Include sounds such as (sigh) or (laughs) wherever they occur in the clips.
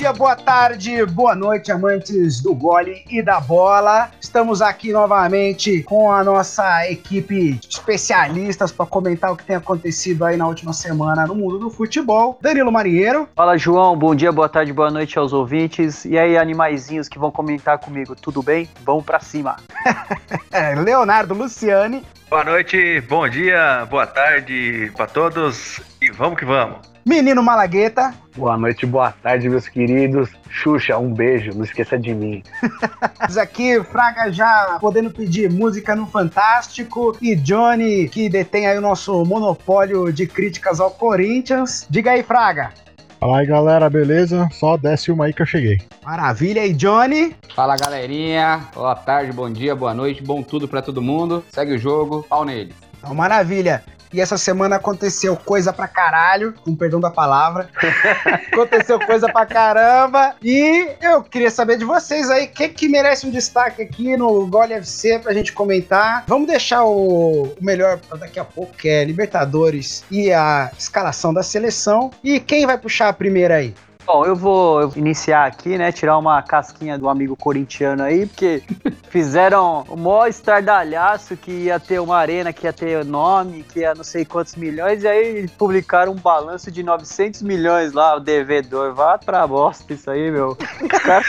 Bom dia, boa tarde, boa noite, amantes do gole e da bola. Estamos aqui novamente com a nossa equipe de especialistas para comentar o que tem acontecido aí na última semana no mundo do futebol. Danilo Marinheiro. Fala, João. Bom dia, boa tarde, boa noite aos ouvintes. E aí, animaizinhos que vão comentar comigo, tudo bem? Vamos para cima. (laughs) Leonardo Luciani. Boa noite, bom dia, boa tarde para todos e vamos que vamos. Menino Malagueta. Boa noite, boa tarde, meus queridos. Xuxa, um beijo, não esqueça de mim. (laughs) Aqui, Fraga já podendo pedir música no Fantástico. E Johnny, que detém aí o nosso monopólio de críticas ao Corinthians. Diga aí, Fraga. Fala aí, galera, beleza? Só desce uma aí que eu cheguei. Maravilha, e Johnny? Fala, galerinha. Boa tarde, bom dia, boa noite, bom tudo para todo mundo. Segue o jogo, pau nele. Então, maravilha. E essa semana aconteceu coisa pra caralho, com perdão da palavra. (laughs) aconteceu coisa pra caramba. E eu queria saber de vocês aí, o que, que merece um destaque aqui no Gole FC pra gente comentar. Vamos deixar o, o melhor pra daqui a pouco, que é Libertadores e a escalação da seleção. E quem vai puxar a primeira aí? Bom, eu vou iniciar aqui, né? Tirar uma casquinha do amigo corintiano aí, porque (laughs) fizeram o maior estardalhaço que ia ter uma arena, que ia ter nome, que ia não sei quantos milhões, e aí publicaram um balanço de 900 milhões lá, o devedor. Vá pra bosta isso aí, meu. Cara...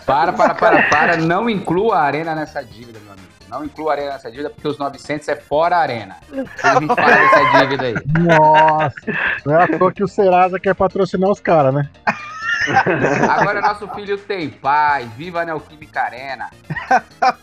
(laughs) (laughs) para, para, para, para. Não inclua a arena nessa dívida, meu amigo. Não inclua a arena nessa dívida, porque os 900 é fora a arena. a gente (laughs) fala dessa dívida aí. Nossa, não é à toa que o Serasa quer patrocinar os caras, né? (laughs) Agora nosso filho tem pai, viva a Neoquímica Arena.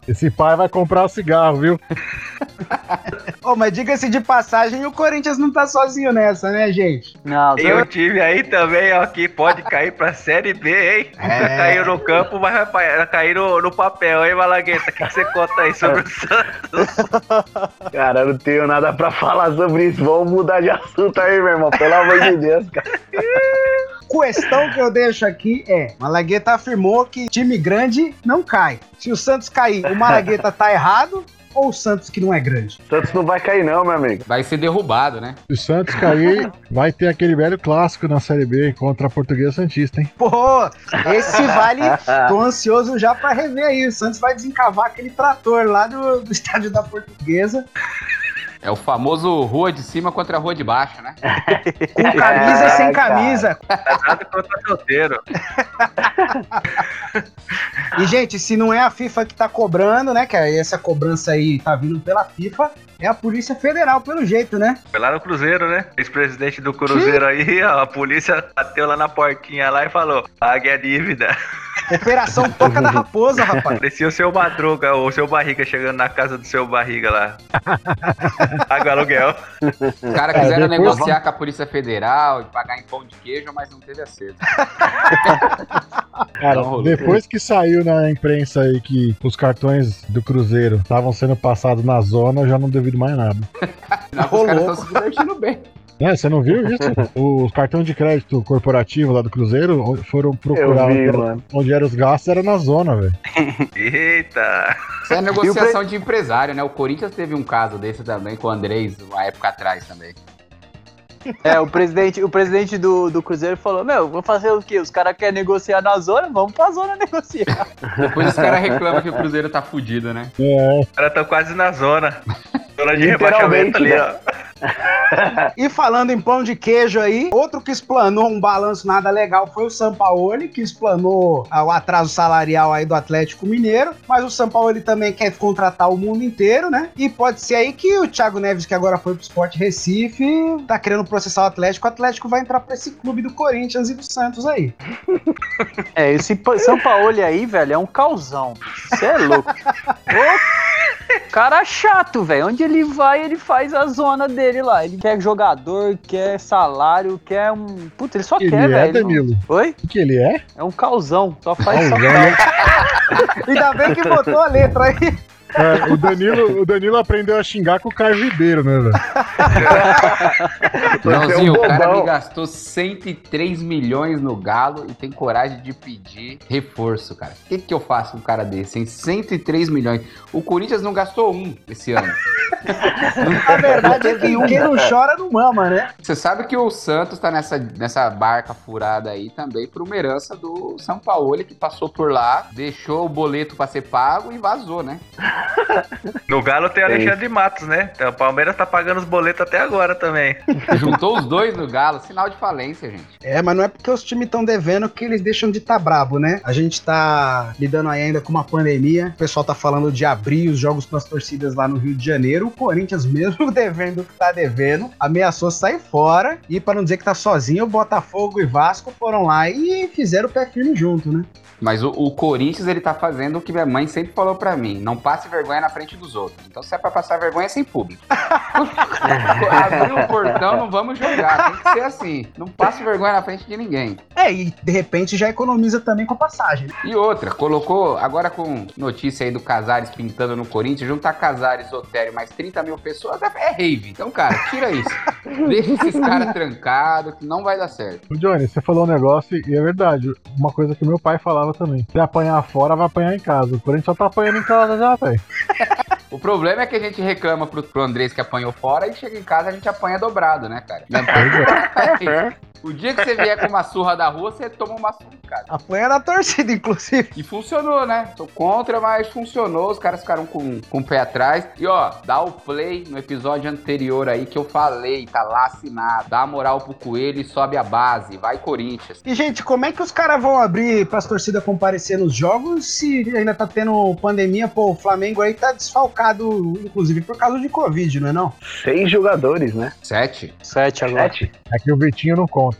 Esse pai vai comprar o cigarro, viu? (laughs) oh, mas diga-se de passagem, o Corinthians não tá sozinho nessa, né, gente? Não, Tem um time aí também, ó, que pode (laughs) cair pra Série B, hein? É. Caiu no campo, mas vai cair no, no papel, hein, Malagueta? O que você conta aí sobre o (laughs) Santos? Cara, eu não tenho nada pra falar sobre isso. Vamos mudar de assunto aí, meu irmão. Pelo amor de Deus, cara. (laughs) Questão que eu deixo aqui é: Malagueta afirmou que time grande não cai. Se o Santos cair, o Malagueta tá errado ou o Santos que não é grande? O Santos não vai cair, não, meu amigo. Vai ser derrubado, né? Se o Santos cair, (laughs) vai ter aquele velho clássico na Série B contra a Portuguesa Santista, hein? Pô, esse vale. Tô ansioso já pra rever aí. O Santos vai desencavar aquele trator lá do, do estádio da Portuguesa. É o famoso rua de cima contra a rua de baixo, né? (laughs) Com camisa e sem camisa. Nada contra solteiro. e, gente, se não é a FIFA que tá cobrando, né? Que essa cobrança aí tá vindo pela FIFA, é a Polícia Federal, pelo jeito, né? Foi lá no Cruzeiro, né? Ex-presidente do Cruzeiro aí, ó, a polícia bateu lá na portinha lá e falou: pague a dívida. Operação Toca da Raposa, rapaz. Parecia o seu Madruga, ou o seu Barriga chegando na casa do seu Barriga lá. Paga aluguel. Os caras quiseram é, negociar com a Polícia Federal e pagar em pão de queijo, mas não teve acerto. Cara, depois que saiu na imprensa aí que os cartões do Cruzeiro estavam sendo passados na zona, eu já não devido mais nada. Não, os caras estão se divertindo bem. É, você não viu isso? (laughs) Os cartões de crédito corporativo lá do Cruzeiro foram procurar vi, onde, onde eram os gastos, era na zona, velho. (laughs) Eita! Isso é negociação de empresário, né? O Corinthians teve um caso desse também com o Andrés, uma época atrás também. É, o presidente, o presidente do, do Cruzeiro falou: Meu, vou fazer o quê? Os caras querem negociar na zona? Vamos pra zona negociar. Depois os caras reclamam que o Cruzeiro tá fudido, né? É. Os caras estão quase na zona. (laughs) Zona de rebaixamento ali, ó. (laughs) e falando em pão de queijo aí, outro que explanou um balanço nada legal foi o Sampaoli, que explanou ah, o atraso salarial aí do Atlético Mineiro, mas o Sampaoli também quer contratar o mundo inteiro, né? E pode ser aí que o Thiago Neves, que agora foi pro Sport Recife, tá querendo processar o Atlético, o Atlético vai entrar pra esse clube do Corinthians e do Santos aí. (laughs) É, esse Sampaoli aí, velho, é um causão. Você é louco. (laughs) Cara chato, velho. Onde ele vai, ele faz a zona dele lá. Ele quer jogador, quer salário, quer um. Puta, ele só ele quer, é, velho. Danilo? Oi? O que ele é? É um causão. Só faz causão, né? (laughs) Ainda bem que botou a letra aí. É, o, Danilo, o Danilo aprendeu a xingar com o Caio Ribeiro, né, velho? Joãozinho, o cara me gastou 103 milhões no Galo e tem coragem de pedir reforço, cara. O que, que eu faço com um cara desse, hein? 103 milhões. O Corinthians não gastou um esse ano. A verdade é que quem não chora não mama, né? Você sabe que o Santos tá nessa, nessa barca furada aí também por uma herança do São Paulo, que passou por lá, deixou o boleto pra ser pago e vazou, né? No Galo tem o Alexandre Matos, né? Então, o Palmeiras tá pagando os boletos até agora também. (laughs) Juntou os dois no Galo, sinal de falência, gente. É, mas não é porque os times estão devendo que eles deixam de estar tá bravo, né? A gente tá lidando aí ainda com uma pandemia, o pessoal tá falando de abrir os jogos para as torcidas lá no Rio de Janeiro, o Corinthians (laughs) mesmo devendo o que tá devendo, ameaçou sair fora e para não dizer que tá sozinho, o Botafogo e Vasco foram lá e fizeram o pé firme junto, né? Mas o, o, Corinthians, ele tá fazendo o que minha mãe sempre falou para mim: não passe vergonha na frente dos outros. Então, se é pra passar vergonha, é sem público. (laughs) (laughs) Abrir o portão, não vamos jogar. Tem que ser assim. Não passe vergonha na frente de ninguém. É, e de repente já economiza também com a passagem. E outra, colocou, agora com notícia aí do Casares pintando no Corinthians, juntar Casares, Otério, mais 30 mil pessoas, é, é rave. Então, cara, tira isso. (laughs) Deixa esses caras trancados, que não vai dar certo. O Johnny, você falou um negócio e é verdade. Uma coisa que meu pai falava também. Se apanhar fora, vai apanhar em casa. O Corinthians só tá apanhando em casa já, velho. (laughs) O problema é que a gente reclama pro, pro Andrés que apanhou fora e chega em casa a gente apanha dobrado, né, cara? (laughs) O dia que você vier com uma surra da rua, você toma uma surra, cara. Apanha da torcida, inclusive. E funcionou, né? Tô contra, mas funcionou. Os caras ficaram com, com o pé atrás. E ó, dá o play no episódio anterior aí que eu falei, tá lá assinado. Dá a moral pro coelho e sobe a base. Vai, Corinthians. E, gente, como é que os caras vão abrir pras torcidas comparecer nos jogos se ainda tá tendo pandemia? Pô, o Flamengo aí tá desfalcado, inclusive, por causa de Covid, não é não? Seis jogadores, né? Sete. Sete agora. Sete. É que o Vitinho não conta.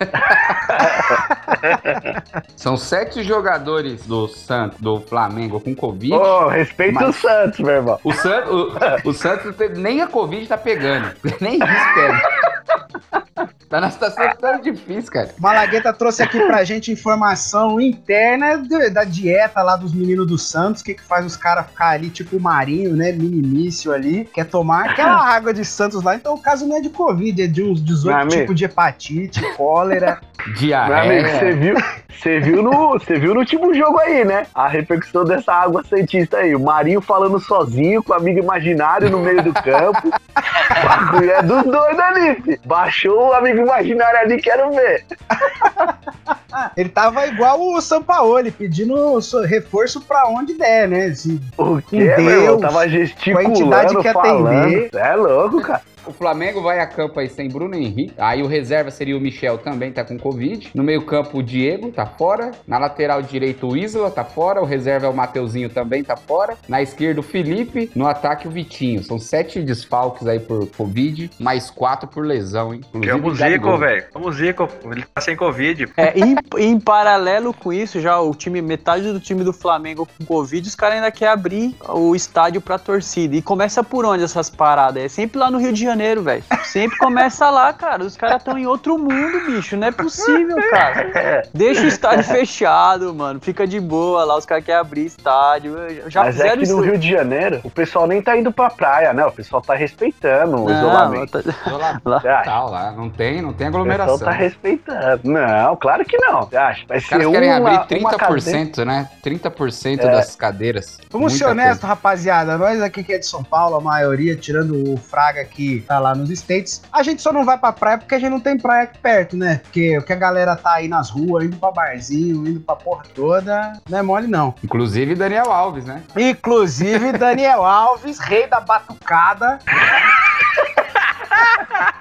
(laughs) São sete jogadores do Santos, do Flamengo com Covid. Oh, respeita o Santos, meu irmão. O, San, o, o Santos nem a Covid tá pegando. (laughs) Nem isso pega. Tá na situação tão difícil, cara. Malagueta trouxe aqui pra gente informação interna da dieta lá dos meninos do Santos, o que, que faz os caras ficar ali, tipo o Marinho, né? Minimício ali, quer tomar aquela (laughs) água de Santos lá. Então o caso não é de Covid, é de uns 18 tipos de hepatite, cólera. (laughs) Diarreia. Você viu, você viu no, você viu no último jogo aí, né? A repercussão dessa água santista aí. O Marinho falando sozinho com o amigo imaginário no meio do campo. (laughs) é dos dois ali, filho. Baixou o amigo imaginário ali, quero ver. (laughs) Ele tava igual o Sampaoli, pedindo reforço pra onde der, né? Se, o quê, Deus, meu irmão? Tava gesticulando, com a entidade que falando. atender. É louco, cara. O Flamengo vai a campo aí sem Bruno Henrique. Aí o reserva seria o Michel, também tá com Covid. No meio-campo, o Diego tá fora. Na lateral direito, o Isla tá fora. O reserva é o Mateuzinho, também tá fora. Na esquerda, o Felipe. No ataque, o Vitinho. São sete desfalques aí por Covid, mais quatro por lesão, hein? Inclusive, é o Zico, velho. É o Zico. Ele tá sem Covid. É, em, em, paralelo com isso, já o time, metade do time do Flamengo com Covid, os caras ainda querem abrir o estádio pra torcida. E começa por onde essas paradas? É sempre lá no Rio de Janeiro, velho. Sempre começa lá, cara. Os caras estão em outro mundo, bicho. Não é possível, cara. Deixa o estádio (laughs) fechado, mano. Fica de boa lá. Os caras querem abrir estádio. Já Mas é que no Rio de Janeiro, o pessoal nem tá indo pra praia, né? O pessoal tá respeitando o não, isolamento. Tá... Isolamento lá. Não tem, não tem aglomeração. O pessoal tá respeitando. Não, claro que não. Acho. Vai Os caras querem uma, abrir 30%, né? 30% é. das cadeiras. Vamos Muita ser honestos, rapaziada. Nós aqui que é de São Paulo, a maioria, tirando o Fraga que tá lá nos States. A gente só não vai pra praia porque a gente não tem praia aqui perto, né? Porque o que a galera tá aí nas ruas, indo pra barzinho, indo pra porra toda, não é mole não. Inclusive Daniel Alves, né? Inclusive (laughs) Daniel Alves, rei da batucada.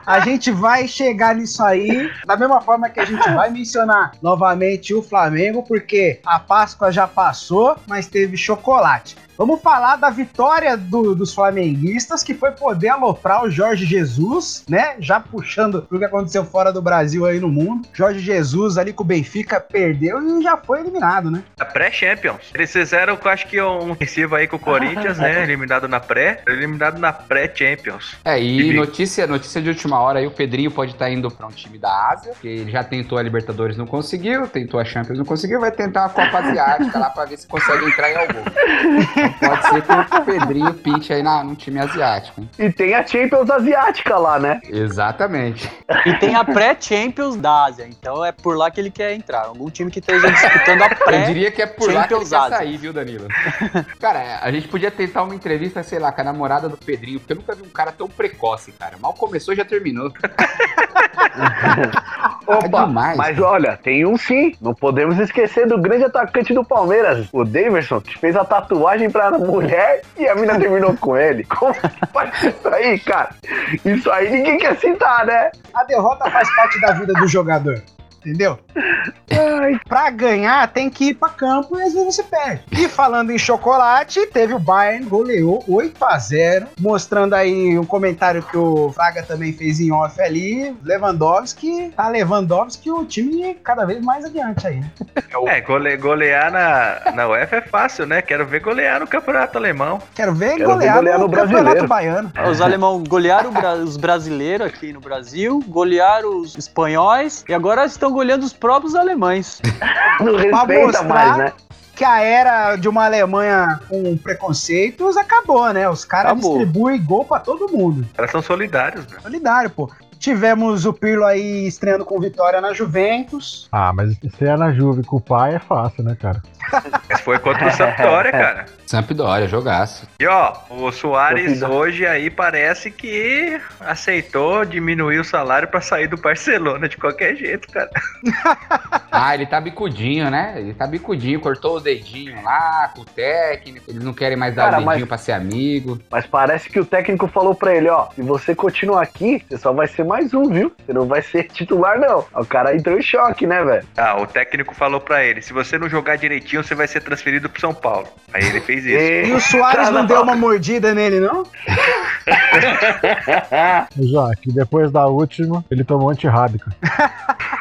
A gente vai chegar nisso aí, da mesma forma que a gente vai mencionar novamente o Flamengo, porque a Páscoa já passou, mas teve chocolate. Vamos falar da vitória do, dos flamenguistas, que foi poder aloprar o Jorge Jesus, né? Já puxando pro que aconteceu fora do Brasil aí no mundo. Jorge Jesus ali com o Benfica perdeu e já foi eliminado, né? A pré-Champions. Eles fizeram, eu acho que um ofensivo aí com o Corinthians, né? Eliminado na pré, eliminado na pré-Champions. É, e notícia, notícia de última hora aí, o Pedrinho pode estar tá indo para um time da Ásia, que ele já tentou a Libertadores, não conseguiu, tentou a Champions, não conseguiu, vai tentar uma Copa Asiática lá para ver se consegue entrar em algum. (laughs) pode ser que o Pedrinho pinte aí na, no time asiático. Hein? E tem a Champions Asiática lá, né? Exatamente. E tem a pré-Champions da Ásia, então é por lá que ele quer entrar. Algum time que esteja disputando a pré Eu diria que é por lá que ele Champions quer sair, viu, Danilo? cara, a gente podia tentar uma entrevista, sei lá, com a namorada do Pedrinho, porque eu nunca vi um cara tão precoce, cara. Mal começou, já terminou. (laughs) Opa, É demais, mas cara. olha, tem um sim. Não podemos esquecer do grande atacante do Palmeiras, o Daverson, que fez a tatuagem pra mulher e a mina terminou com ele. Como que (laughs) pode ser isso aí, cara? Isso aí ninguém quer citar, né? A derrota faz parte da vida do jogador. Entendeu? Pra ganhar, tem que ir pra campo e às vezes você perde. E falando em chocolate, teve o Bayern, goleou 8 a 0 mostrando aí um comentário que o Fraga também fez em off ali. Lewandowski, tá Lewandowski o time cada vez mais adiante aí. né? É, gole- golear na, na UEFA é fácil, né? Quero ver golear no campeonato alemão. Quero ver Quero ver golear, golear no, no Campeonato. Baiano. Os alemão golearam os brasileiros aqui no Brasil, golearam os espanhóis e agora estão goleando os próprios alemães. (laughs) Não respeita mostrar- mais, né? Que a era de uma Alemanha com preconceitos acabou, né? Os caras distribuem gol pra todo mundo. Os caras são solidários, né? Solidário, pô. Tivemos o Pirlo aí estreando com vitória na Juventus. Ah, mas estrear na Juve com o pai é fácil, né, cara? Mas foi contra o Sampdoria, cara. (laughs) Sampdoria, jogaço. E ó, o Soares hoje aí parece que aceitou diminuir o salário pra sair do Barcelona de qualquer jeito, cara. (laughs) Ah, ele tá bicudinho, né? Ele tá bicudinho, cortou o dedinho lá com o técnico. Eles não querem mais dar Cara, o dedinho mas- pra ser amigo. Mas parece que o técnico falou pra ele, ó, se você continuar aqui, você só vai ser mais um, viu? Você não vai ser (laughs) titular, não. O cara entrou em choque, né, velho? Ah, o técnico falou pra ele: se você não jogar direitinho, você vai ser transferido pro São Paulo. Aí ele fez isso. E o Soares não deu uma mordida nele, não? Já que depois da última, ele tomou antirrábica. (laughs)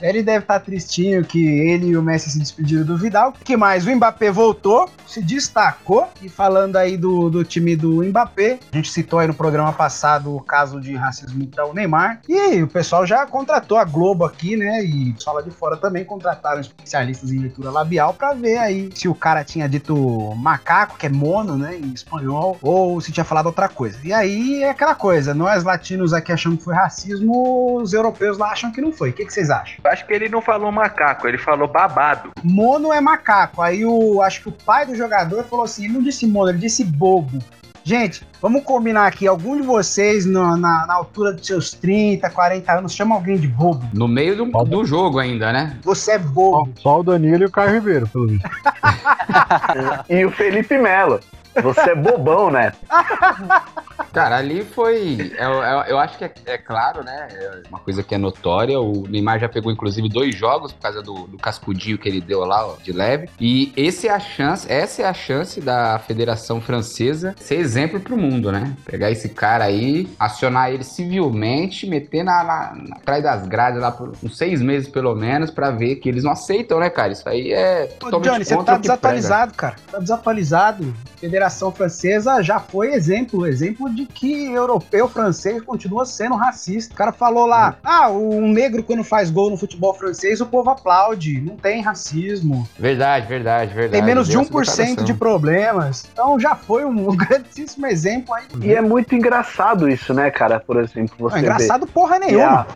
Ele deve estar tristinho que ele e o Messi se despediram do Vidal. que mais? O Mbappé voltou, se destacou. E falando aí do, do time do Mbappé, a gente citou aí no programa passado o caso de racismo do Neymar. E o pessoal já contratou a Globo aqui, né? E o lá de fora também contrataram especialistas em leitura labial pra ver aí se o cara tinha dito macaco, que é mono, né? Em espanhol, ou se tinha falado outra coisa. E aí é aquela coisa, nós latinos aqui achamos que foi racismo, os europeus lá acham que não foi. O que, que vocês acham? Acho que ele não falou macaco, ele falou babado. Mono é macaco. Aí o acho que o pai do jogador falou assim, ele não disse mono, ele disse bobo. Gente, vamos combinar aqui, algum de vocês no- na, na altura dos seus 30, 40 anos chama alguém de bobo. No meio do, do jogo ainda, né? Você é Só, bobo. só o Danilo e o Caio Ribeiro, pelo visto. (laughs) E o Felipe Melo. Você é bobão, né? (laughs) Cara, ali foi. Eu, eu- eu acho que é, é claro, né? É uma coisa que é notória. O Neymar já pegou, inclusive, dois jogos por causa do, do cascudinho que ele deu lá, ó, de leve. E esse é a chance, essa é a chance da Federação Francesa ser exemplo pro mundo, né? Pegar esse cara aí, acionar ele civilmente, meter na, na- na- atrás das grades lá por uns seis meses, pelo menos, pra ver que eles não aceitam, né, cara? Isso aí é totalmente Johnny, você tá o que prega. desatualizado, cara. Tá desatualizado. A Federação Francesa já foi exemplo, exemplo de que europeu francês continua sendo racista. O cara falou lá: ah, um negro quando faz gol no futebol francês, o povo aplaude. Não tem racismo. Verdade, verdade, verdade. Tem menos de Deu essa 1% de problemas. Então já foi um (laughs) grandíssimo exemplo aí. E é muito engraçado isso, né, cara? Por exemplo, Não, você é engraçado porra vê. E nenhuma.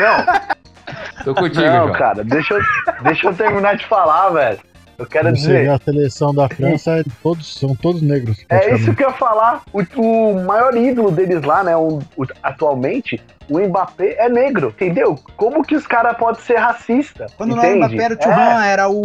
a- (laughs) Tô contigo, Não, não, João. cara, deixa eu, deixa eu terminar de falar, velho. Eu quero Você vê dizer, a seleção da (laughs) França, é todos, são todos negros. é isso que eu ia falar. O, o maior ídolo deles lá, né, o- o- atualmente, o Mbappé é negro, entendeu? Como que os caras podem ser racistas? Quando não era o entende? Mbappé, era o Thuram, era o.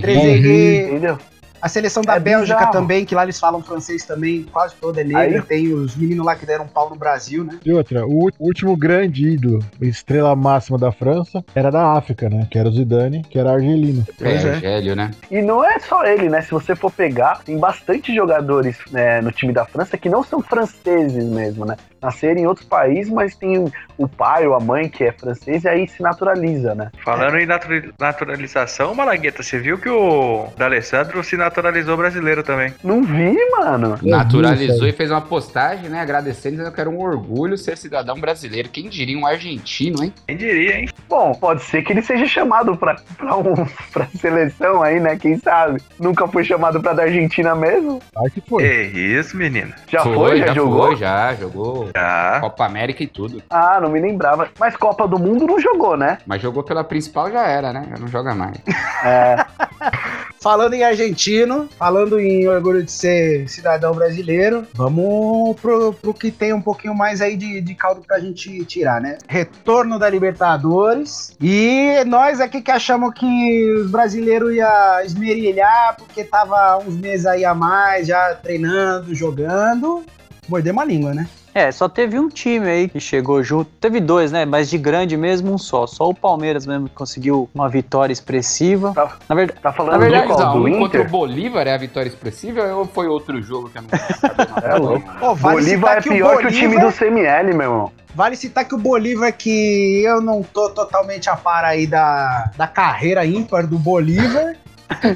Trezeguet. Entendeu? A seleção da É Bélgica bizarro. também, que lá eles falam francês também, quase toda é negra. Aí- Tem os meninos lá que deram um pau no Brasil, né? E outra, o último grande ídolo, estrela máxima da França, era da África, né? Que era o Zidane, que era argelino. É, é. Argélio, né? E não é só ele, né? Se você for pegar, tem bastante jogadores né, no time da França que não são franceses mesmo, né? Nasceram em outros países, mas tem o pai ou a mãe que é francês e aí se naturaliza, né? Falando em natura- naturalização, Malagueta, você viu que o D'Alessandro se naturalizou brasileiro também. Não vi, mano. Naturalizou e fez uma postagem, né? Agradecendo, dizendo que era um orgulho ser cidadão brasileiro. Quem diria um argentino, hein? Quem diria, hein? Bom, pode ser que ele seja chamado pra, pra, um, (laughs) pra seleção aí, né? Quem sabe? Nunca foi chamado pra da Argentina mesmo? Ai que foi. É isso, menino. Já foi? Já, jogou? Foi, já, jogou. Já. Copa América e tudo. Ah, não me lembrava. Mas Copa do Mundo não jogou, né? Mas jogou pela principal já era, né? Já não joga mais. É. (laughs) Falando em argentino, falando em orgulho de ser cidadão brasileiro, vamos pro, pro que tem um pouquinho mais aí de, de caldo pra gente tirar, né? Retorno da Libertadores. E nós aqui que achamos que os brasileiros iam esmerilhar porque tava uns meses aí a mais já treinando, jogando. Mordemos a língua, né? É, só teve um time aí que chegou junto. Teve dois, né? Mas de grande mesmo, um só. Só o Palmeiras mesmo que conseguiu uma vitória expressiva. Tá, Na verdade, tá falando Na verdade, do qual? Do um contra o Inter? Bolívar é a vitória expressiva ou foi outro jogo que eu (laughs) não É louco. Pô, vale Bolívar é citar pior que o Bolívar- time do CML, meu irmão. Vale citar que o Bolívar, que eu não tô totalmente a par aí da, da carreira ímpar do Bolívar,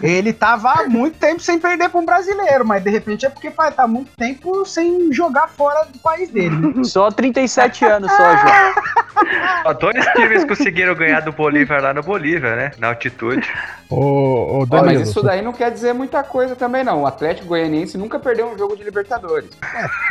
ele tava há muito tempo sem perder pra um brasileiro, mas de repente é porque pai, tá muito tempo sem jogar fora do país dele. só 37 anos só, João. (laughs) Ó, dois times conseguiram ganhar do Bolívar lá no Bolívar, né? Na altitude. Ô, ô Danilo, mas isso daí não quer dizer muita coisa também, não. O Atlético Goianiense nunca perdeu um jogo de Libertadores.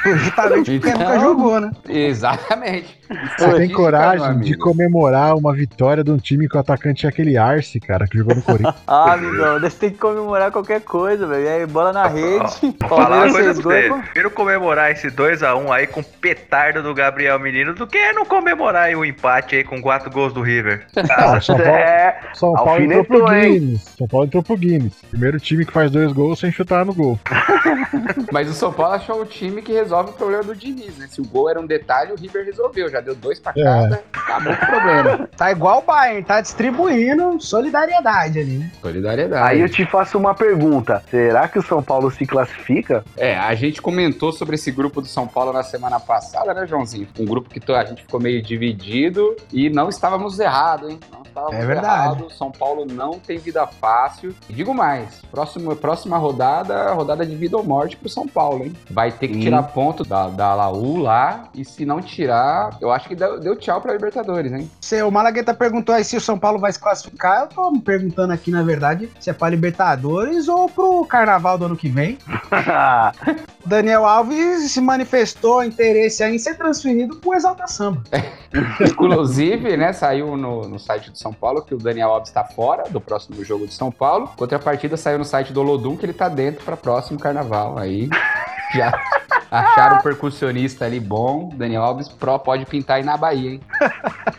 Justamente porque Então- nunca jogou, né? Exatamente. você tem Estatística, meu coragem de comemorar uma vitória de um time que o atacante é aquele Arce, cara, que jogou no (laughs) Corinthians. Ah, você tem que comemorar qualquer coisa, velho. E aí, bola na rede. Vou (laughs) falar uma Palmeiras coisa fez pra gol. você. pô. Prefiro comemorar esse 2x1 aí com o petardo do Gabriel Menino do que não comemorar aí o empate aí com quatro gols do River. Ah, São Paulo, É, São Paulo entrou pro hein? Guinness. São Paulo entrou pro Guinness. Primeiro time que faz dois gols sem chutar no gol. (laughs) Mas o São Paulo achou o time que resolve o problema do Diniz, né? Se o gol era um detalhe, o River resolveu. Já deu dois pra É. cada, acabou com o problema. Tá igual o Bayern, tá distribuindo solidariedade ali, né? Solidariedade. Aí eu te faço uma pergunta. Será que o São Paulo se classifica? É, a gente comentou sobre esse grupo do São Paulo na semana passada, né, Joãozinho? Um grupo que a gente ficou meio dividido e não estávamos errados, hein? Estávamos É verdade. errados. São Paulo não tem vida fácil. E digo mais, próximo, próxima rodada, rodada de vida ou morte pro São Paulo, hein? Vai ter que Hum. tirar ponto da, da Laú lá e se não tirar, eu acho que deu, deu tchau pra Libertadores, hein? Se o Malagueta perguntou aí se o São Paulo vai se classificar, eu tô me perguntando aqui, na verdade, se é pra Libertadores ou pro Carnaval do ano que vem. (laughs) Daniel Alves se manifestou interesse aí em ser transferido pro Exalta Samba. (laughs) Inclusive, né, saiu no, no site do São Paulo que o Daniel Alves está fora do próximo jogo de São Paulo. Contrapartida saiu no site do Olodum que ele tá dentro para próximo carnaval. Aí já acharam um percussionista ali bom. Daniel Alves Pro pode pintar aí na Bahia, hein?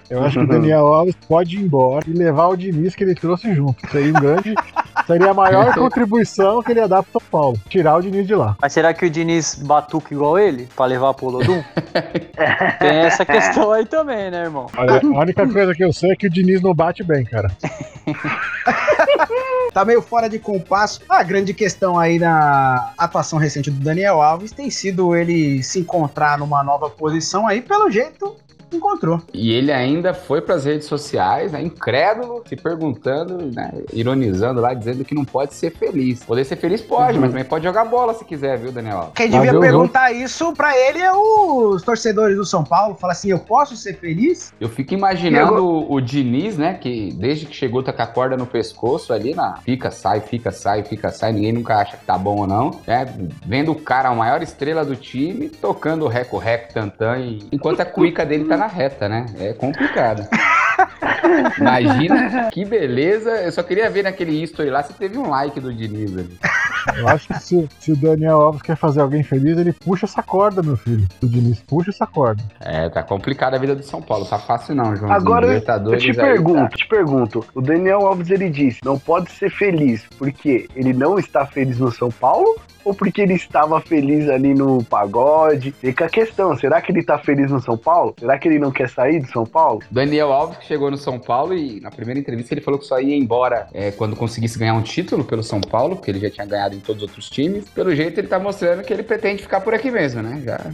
Eu acho que o Daniel Alves pode ir embora e levar o Diniz que ele trouxe junto. Seria um grande. Seria a maior contribuição que ele ia dar pro São Paulo. Tirar o Diniz de lá. Mas será que o Diniz batuca igual ele? Pra levar pro Olodum? (laughs) Tem essa questão aí também, né, irmão? Olha, a única coisa que eu sei é que o Diniz não bate bem, cara. (laughs) Tá meio fora de compasso. A grande questão aí na atuação recente do Daniel Alves tem sido ele se encontrar numa nova posição aí, pelo jeito, encontrou. E ele ainda foi para as redes sociais, né, incrédulo, se perguntando, né, ironizando lá, dizendo que não pode ser feliz. Poder ser feliz pode, mas também pode jogar bola se quiser, viu, Daniel? Quem Mas devia eu- perguntar isso pra ele é os torcedores do São Paulo. Fala assim: eu posso ser feliz? Eu fico imaginando o, o Diniz, né? Que desde que chegou tá com a corda no pescoço ali na fica, sai, fica, sai, fica, sai, ninguém nunca acha que tá bom ou não. É, vendo o cara, a maior estrela do time, tocando o reco, reco, tantã, e, enquanto a cuica dele tá na reta, né? É complicado. (laughs) Imagina que beleza. Eu só queria ver naquele history lá se teve um like do Diniz ali. Eu acho que se, se o Daniel Alves quer fazer alguém feliz, ele puxa essa corda, meu filho. O Diniz puxa essa corda. É, tá complicada a vida do São Paulo. Tá fácil não, João. Agora eu te aí pergunto, tá- te pergunto. O Daniel Alves ele disse, não pode ser feliz porque ele não está feliz no São Paulo ou porque ele estava feliz ali no pagode? Fica a questão, será que ele tá feliz no São Paulo? Será que ele não quer sair do São Paulo? Daniel Alves que chegou no São Paulo e na primeira entrevista ele falou que só ia embora é, quando conseguisse ganhar um título pelo São Paulo, porque ele já tinha ganhado em todos os outros times. Pelo jeito ele tá mostrando que ele pretende ficar por aqui mesmo, né? Já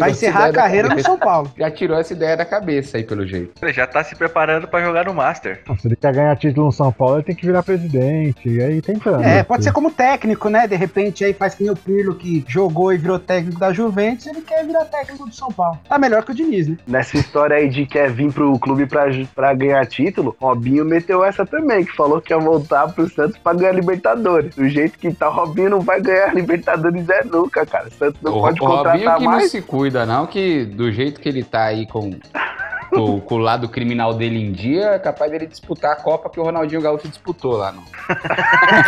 Vai encerrar a carreira no. São Paulo. Já tirou essa ideia da cabeça aí, pelo jeito. Ele já tá se preparando pra jogar no Master. Se ele quer ganhar título no São Paulo, ele tem que virar presidente. E aí tentando. É, pode ser como técnico, né? De repente aí faz que nem o Pirlo que jogou e virou técnico da Juventus, ele quer virar técnico do São Paulo. Tá melhor que o Diniz, né? Nessa história aí de quer vir pro clube pra, pra ganhar título, Robinho meteu essa também, que falou que ia voltar pro Santos pra ganhar Libertadores. Do jeito que tá, o Robinho não vai ganhar Libertadores é nunca, cara. O Santos não o, pode o Robinho contratar que não mais. se cuida, não, que do jeito que ele tá aí com, com, com o lado criminal dele em dia, é capaz dele disputar a Copa que o Ronaldinho Gaúcho disputou lá no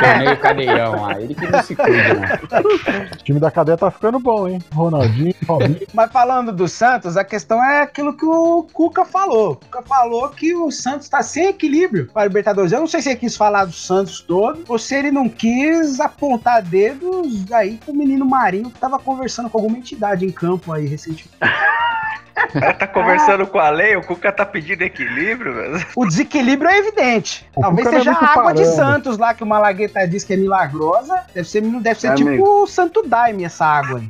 torneio Cadeião lá. Ele que não se cuida, né? O time da cadeia tá ficando bom, hein? Ronaldinho, Robinho. Mas falando do Santos, a questão é aquilo que o Cuca falou. O Cuca falou que o Santos tá sem equilíbrio para a Libertadores. Eu não sei se ele quis falar do Santos todo ou se ele não quis apontar dedos aí com o menino Marinho que tava conversando com alguma entidade em campo aí recentemente. (laughs) Cara tá conversando com a lei, o Cuca tá pedindo equilíbrio, velho. O desequilíbrio é evidente. O Talvez Cuca é seja a água de parâmetro. Santos lá que o Malagueta diz que é milagrosa. Deve ser, deve ser É, tipo amigo. o Santo Daime essa água aí.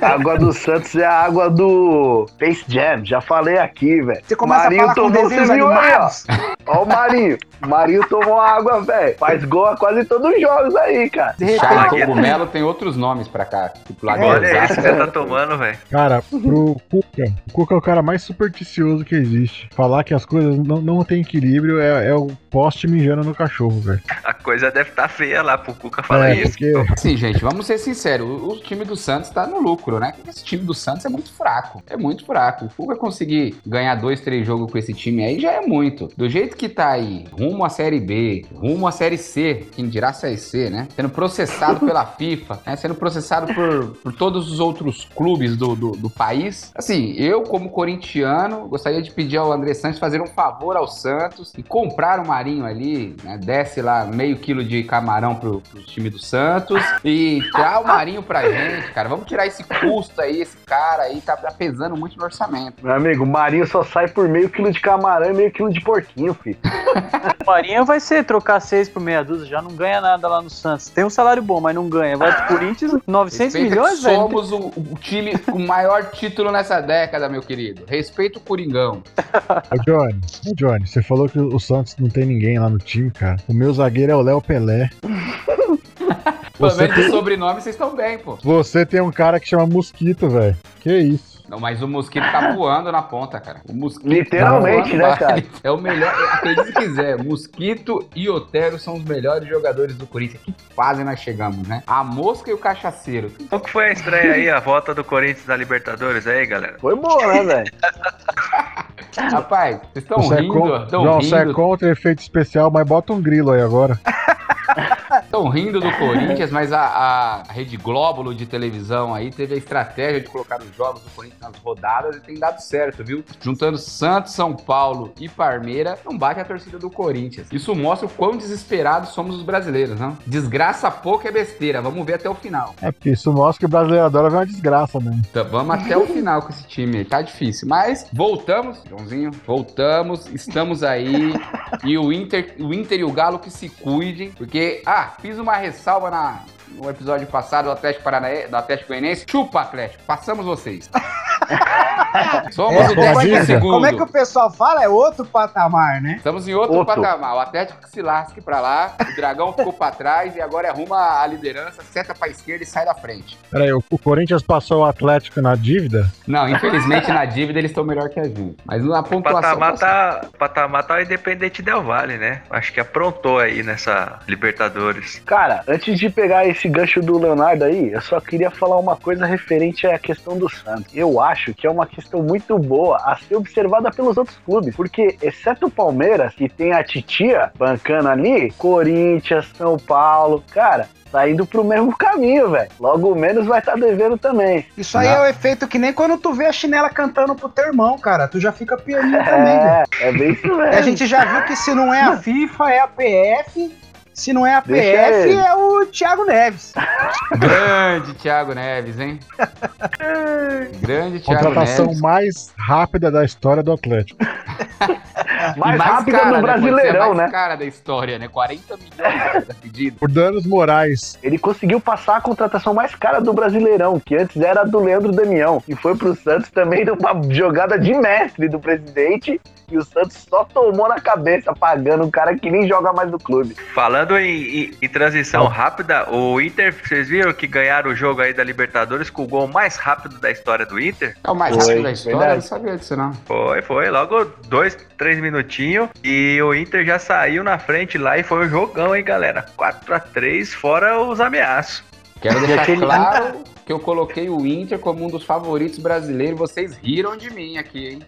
A água do Santos é a água do Space Jam. Já falei aqui, velho. Você começa Marinho a falar com tomou, desenhos aí, ó. animados. Ó o Marinho. O Marinho tomou água, velho. Faz gol a quase todos os jogos aí, cara. De repente, Malagueta. Cogumelo tem outros nomes pra cá. Tipo lá de Olha esse que você tá tomando, velho. Cara, pro Cuca, Cuca é o cara mais supersticioso que existe. Falar que as coisas não, não tem equilíbrio é, é o poste mijando no cachorro, velho. (laughs) A coisa deve estar feia lá pro Cuca falar É, isso. porque Assim, gente, vamos ser sinceros. O, o time do Santos tá no lucro, né? Esse time do Santos é muito fraco. É muito fraco. O Fuga conseguir ganhar dois, três jogos com esse time aí já é muito. Do jeito que tá aí, rumo à Série B, rumo à Série C, quem dirá Série C, né? Sendo processado (laughs) pela FIFA, né? Sendo processado por, por todos os outros clubes do, do, do país. Assim, eu, como corintiano, gostaria de pedir ao André Santos fazer um favor ao Santos e comprar o Marinho ali, né? Desce lá meio quilo de camarão pro, pro time do Santos e tirar o Marinho pra gente, cara. Vamos tirar esse custo aí, esse cara aí tá, tá pesando muito no orçamento. Meu amigo, o Marinho só sai por meio quilo de camarão e meio quilo de porquinho, filho. (laughs) O Marinho vai ser trocar seis por meia dúzia, já não ganha nada lá no Santos. Tem um salário bom, mas não ganha. Vai pro Corinthians, 900 Respeita milhões, velho. Somos o, o time com o maior título nessa década, meu querido. Respeita o Coringão. Ô Johnny, ô Johnny, você falou que o Santos não tem ninguém lá no time, cara. O meu zagueiro é o Léo Pelé. Pelo Você menos de tem, sobrenome vocês estão bem, pô. você tem um cara que chama Mosquito, velho. Que isso? Não, mas o mosquito tá voando na ponta, cara. O mosquito Literalmente, tá né, cara? (laughs) É o melhor. Acredite se quiser. Mosquito e Otero são os melhores jogadores do Corinthians. Que fase nós chegamos, né? A mosca e o cachaceiro. Qual que foi a estreia aí, a volta do Corinthians na Libertadores aí, galera? Foi boa, né, velho? (laughs) Rapaz, vocês estão é rindo, con- João, você é contra efeito especial, mas bota um grilo aí agora. (laughs) estão rindo do Corinthians, mas a, a Rede Glóbulo de televisão aí teve a estratégia de colocar os jogos do Corinthians nas rodadas e tem dado certo, viu? Juntando Santos, São Paulo e Parmeira, não bate a torcida do Corinthians. Isso mostra o quão desesperados somos os brasileiros, não? Desgraça pouco é besteira, vamos ver até o final. É porque isso mostra que o brasileiro adora ver uma desgraça mesmo. Então, vamos até o final com esse time aí. Tá difícil. Mas voltamos, Joãozinho, voltamos, estamos aí. E o Inter, o Inter e o Galo que se cuidem. Porque, ah, fiz uma ressalva na, no episódio passado do Atlético Paranaense, do Atlético Goianiense. Chupa, Atlético, passamos vocês. (laughs) Somos É, o como, é décimo que, segundo. como é que o pessoal fala? É outro patamar, né? Estamos em outro, Outro. patamar. O Atlético que se lasque pra lá, o Dragão ficou pra trás e agora rumo à liderança, seta pra esquerda e sai da frente. Peraí, o, o Corinthians passou o Atlético na dívida? Não, infelizmente na dívida eles estão melhor que a gente. Mas na O pontuação. patamar tá, o patamar tá o Independente Del Vale, né? Acho que aprontou aí nessa Libertadores. Cara, antes de pegar esse gancho do Leonardo aí, eu só queria falar uma coisa referente à questão do Santos. Eu acho que é uma questão muito boa a ser observada pelos outros clubes, porque, exceto o Palmeiras, que tem a titia bancando ali, Corinthians, São Paulo, cara. Tá indo pro mesmo caminho, velho. Logo menos vai estar devendo também. Isso aí Não. é o efeito que nem quando tu vê a chinela cantando pro teu irmão, cara. Tu já fica pianinho (laughs) também, velho. É, é bem isso E a mesmo. gente já viu que se não é a FIFA, é a PF. Se não é a Deixa PF, ele. é o Thiago Neves. Grande Thiago Neves, hein? Grande Thiago Contratação Neves. mais rápida da história do Atlético. Mais E rápida cara, do né? Brasileirão, mais né? cara da história, né? 40 milhões tá pedido. Por danos morais. Ele conseguiu passar a contratação mais cara do Brasileirão, que antes era a do Leandro Damião, e foi pro Santos também numa jogada de mestre do presidente, e o Santos só tomou na cabeça, pagando um cara que nem joga mais no clube. Falando em, em- em transição rápida, o Inter, vocês viram que ganharam o jogo aí da Libertadores com o gol mais rápido da história do Inter? É o mais Foi, rápido da história, verdade. eu não sabia disso não. Foi, foi. Logo dois, três minutinhos. E o Inter já saiu na frente lá e foi um jogão, hein, galera? 4 a 3 fora os ameaços. Quero deixar aquele- claro que eu coloquei o Inter como um dos favoritos brasileiros. Vocês riram de mim aqui, hein?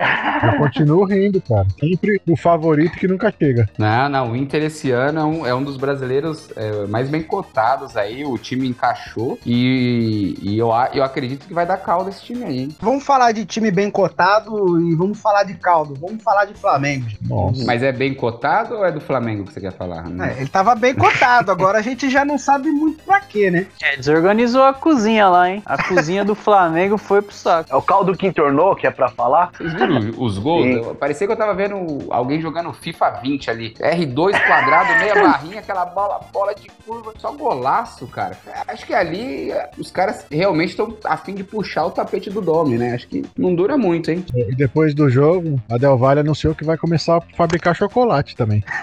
Eu continuo rindo, cara. Sempre o favorito que nunca chega. Não, não, o Inter esse ano é um, é um dos brasileiros é, mais bem cotados aí. O time encaixou e, e eu, a- eu acredito que vai dar caldo esse time aí, hein? Vamos falar de time bem cotado e vamos falar de caldo. Vamos falar de Flamengo. Nossa. Mas é bem cotado ou é do Flamengo que você quer falar? É, ele tava bem cotado, agora a gente já não sabe muito pra quê, né? É, desorganizou a cozinha lá, hein? A cozinha do Flamengo foi pro saco. É o caldo que entornou, que é pra falar? Vocês viram os gols? Eu- Parecia que eu tava vendo alguém jogando FIFA 20 ali. R2 quadrado, meia barrinha, aquela bola, bola de curva. Só golaço, cara. Acho que ali eh, os caras realmente estão a fim de puxar o tapete do Domi, né? Acho que não dura muito, hein? E depois do jogo, a Del Valle anunciou que vai começar a fabricar chocolate também. (laughs)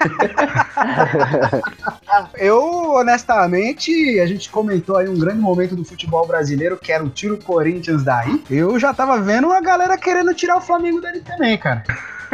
Eu, honestamente, a gente comentou aí um grande momento do futebol brasileiro, que era o tiro Corinthians daí. Eu já tava vendo a galera querendo tirar o Flamengo dele também, cara.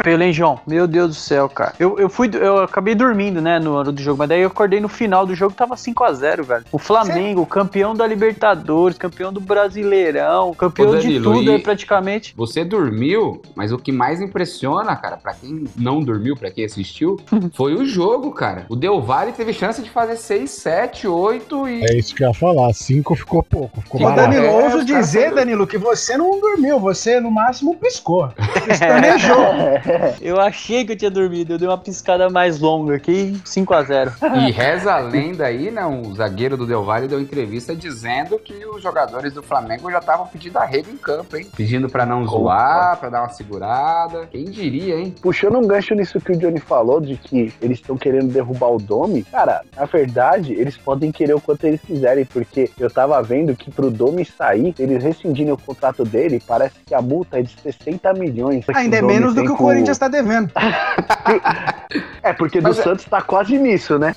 Pelé, João, meu Deus do céu, cara. Eu, eu fui, eu acabei dormindo, né, no ano do jogo, mas daí eu acordei no final do jogo, tava 5x0, velho. O Flamengo, campeão da Libertadores, campeão do Brasileirão, campeão Ô, de Danilo, tudo e- aí praticamente. Você dormiu, mas o que mais impressiona, cara, pra quem não dormiu, pra quem assistiu, (laughs) foi o jogo, cara. O Del Valle teve chance de fazer 6, 7, 8 e. É isso que eu ia falar. Cinco ficou pouco, ficou barato. Danilo, É, ouso dizer, Danilo, que você não dormiu, você no máximo piscou. (laughs) Você planejou. (laughs) (laughs) Eu achei que eu tinha dormido, eu dei uma piscada mais longa aqui, 5x0. E reza a lenda aí, né? O zagueiro do Del Valle deu entrevista dizendo que os jogadores do Flamengo já estavam pedindo arrego em campo, hein? Pedindo pra não zoar, pra dar uma segurada. Quem diria, hein? Puxando um gancho nisso que o Johnny falou, de que eles estão querendo derrubar o Domi, cara, na verdade, eles podem querer o quanto eles quiserem, porque eu tava vendo que pro Domi sair, eles rescindirem o contrato dele, parece que a multa é de 60 milhões. Ainda é menos do que o com- Corinthians tá devendo. (laughs) É, porque Mas do é- Santos tá quase nisso, né?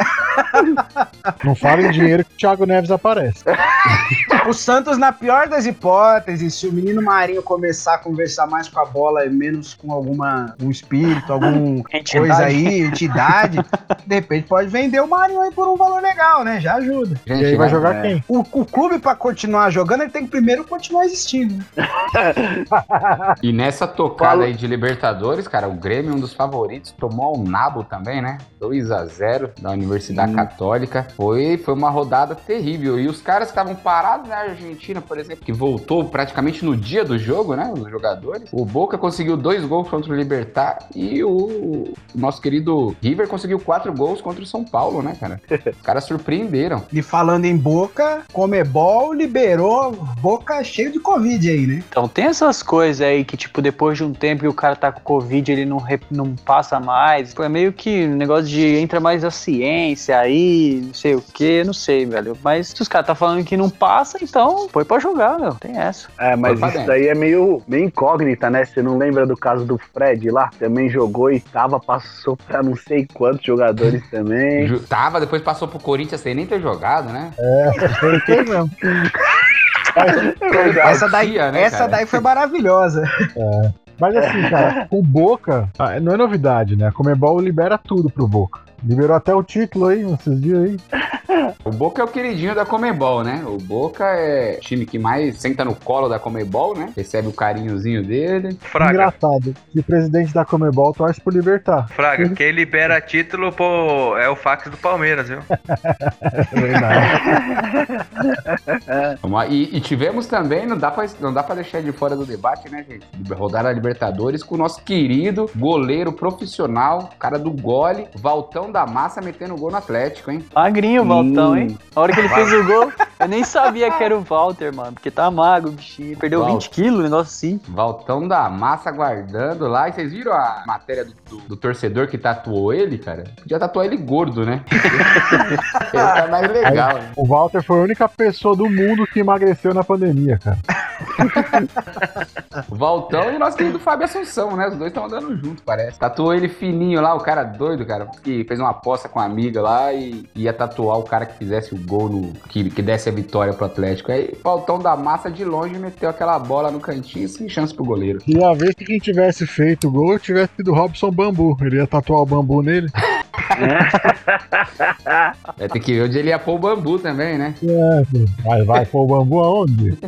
(laughs) Não fala em dinheiro que o Thiago Neves aparece. (laughs) O Santos, na pior das hipóteses, se o menino Marinho começar a conversar mais com a bola e menos com alguma um espírito, alguma coisa aí, entidade, de repente pode vender o Marinho aí por um valor legal, né? Já ajuda. E aí vai jogar é. quem? O, o clube, pra continuar jogando, ele tem que primeiro continuar existindo. E nessa tocada Fala. aí de Libertadores, cara, o Grêmio, um dos favoritos, tomou o nabo também, né? 2 a 0 da Universidade Católica. Foi, foi uma rodada terrível. E os caras que estavam parados na Argentina, por exemplo, que voltou praticamente no dia do jogo, né? Os jogadores. O Boca conseguiu dois gols contra o Libertar e o nosso querido River conseguiu quatro gols contra o São Paulo, né, cara? (laughs) Os caras surpreenderam. E falando em Boca, Comebol liberou Boca cheio de Covid aí, né? Então tem essas coisas aí que, tipo, depois de um tempo que o cara tá com Covid, ele não, re- não passa mais. Foi meio que um negócio de entra mais a ciência aí, não sei o que, não sei, velho. Mas se os caras tá falando que não passa, então põe pra jogar, meu. Tem essa. É, mas Foi isso dentro. daí é meio, meio incógnita, né? Você não lembra do caso do Fred lá? Também jogou e tava, passou pra não sei quantos jogadores também. Ju- Tava, depois passou pro Corinthians sem nem ter jogado, né? Foi quem mesmo. (laughs) Essa daí, essa daí foi maravilhosa. Mas assim, cara, (laughs) o Boca, ah, não é novidade, né? A Comebol libera tudo pro Boca. Liberou até o título aí, esses dias aí. (laughs) O Boca é o queridinho da Comebol, né? O Boca é o time que mais senta no colo da Comebol, né? Recebe o carinhozinho dele. Fraga. Engraçado que o presidente da Comebol torce por Libertar. Fraga, (laughs) quem libera título pô, é o fax do Palmeiras, viu? (laughs) É verdade. E, e tivemos também, não dá, pra, não dá pra deixar de fora do debate, né, gente? Rodar a Libertadores com o nosso querido goleiro profissional, cara do gole, Valtão da Massa metendo gol no Atlético, hein? Magrinho, o Valtão, hein? A hora que ele fez o gol, eu nem sabia que era o Walter, mano. Porque tá magro o bichinho. Perdeu Walter. 20 quilos, negócio assim. Valtão da massa guardando lá. E vocês viram a matéria do, do- do torcedor que tatuou ele, cara? Podia tatuar ele gordo, né? (laughs) ele tá mais legal, né? O Walter foi a única pessoa do mundo que emagreceu na pandemia, cara. O (laughs) Valtão e o nosso querido Fábio Assunção, né? Os dois estão andando junto, parece. Tatuou ele fininho lá, o cara doido, cara. Que fez uma aposta com a amiga lá e ia tatuar o cara que fizesse o gol no. que, que desse a vitória pro Atlético. Aí o Valtão da massa de longe meteu aquela bola no cantinho sem chance pro goleiro. E a vez que quem tivesse feito o gol tivesse sido o Robson Bambu. Ele ia tatuar o bambu nele. (laughs) Vai ter que ver onde ele ia pôr o bambu também, né? É, vai, vai pôr o bambu aonde? (laughs)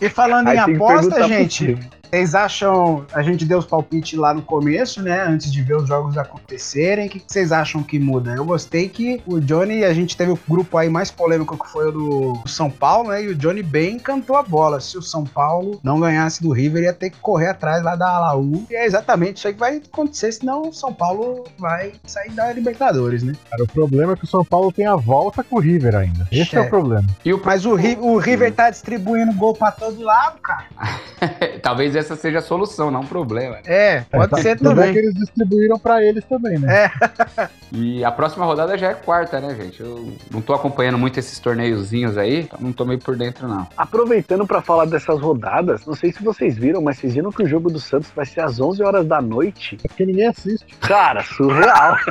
E falando Aí em tem aposta, gente. Vocês acham. A gente deu os palpites lá no começo, né? Antes de ver os jogos acontecerem. O que, vocês acham que muda? Eu gostei que o Johnny, a gente teve o grupo aí mais polêmico que foi o do São Paulo, né? E o Johnny bem cantou a bola. Se o São Paulo não ganhasse do River, ia ter que correr atrás lá da Alaú. E é exatamente isso aí que vai acontecer, senão o São Paulo vai sair da Libertadores, né? Cara, o problema é que o São Paulo tem a volta com o River ainda. Esse é, É. o problema. E o Mas o, Ri- o River tá distribuindo gol pra todo lado, cara. (laughs) Talvez essa seja a solução, não um problema. né? É, pode tá- ser bem também. que eles distribuíram pra eles também, né? E a próxima rodada já é quarta, né, gente? Eu não tô acompanhando muito esses torneiozinhos aí, então não tô meio por dentro, não. Aproveitando pra falar dessas rodadas, não sei se vocês viram, mas vocês viram que o jogo do Santos vai ser às 11 horas da noite? É porque ninguém assiste. Cara, surreal. (laughs)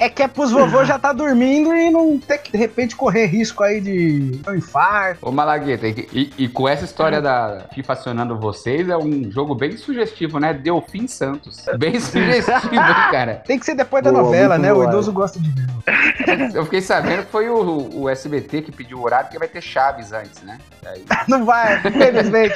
É que é pros vovô já tá dormindo e não ter que, de repente, correr risco aí de um infarto. Ô Malagueta, e, e- e com essa história da FIFA acionando vocês, é um jogo bem sugestivo, né? Delfim Santos. Bem (laughs) sugestivo, hein, cara? Tem que ser depois da Boa, novela, né? O boa. idoso gosta de ver. Eu fiquei sabendo que foi o, o SBT que pediu o horário, porque vai ter Chaves antes, né? Aí- (laughs) Não vai, infelizmente.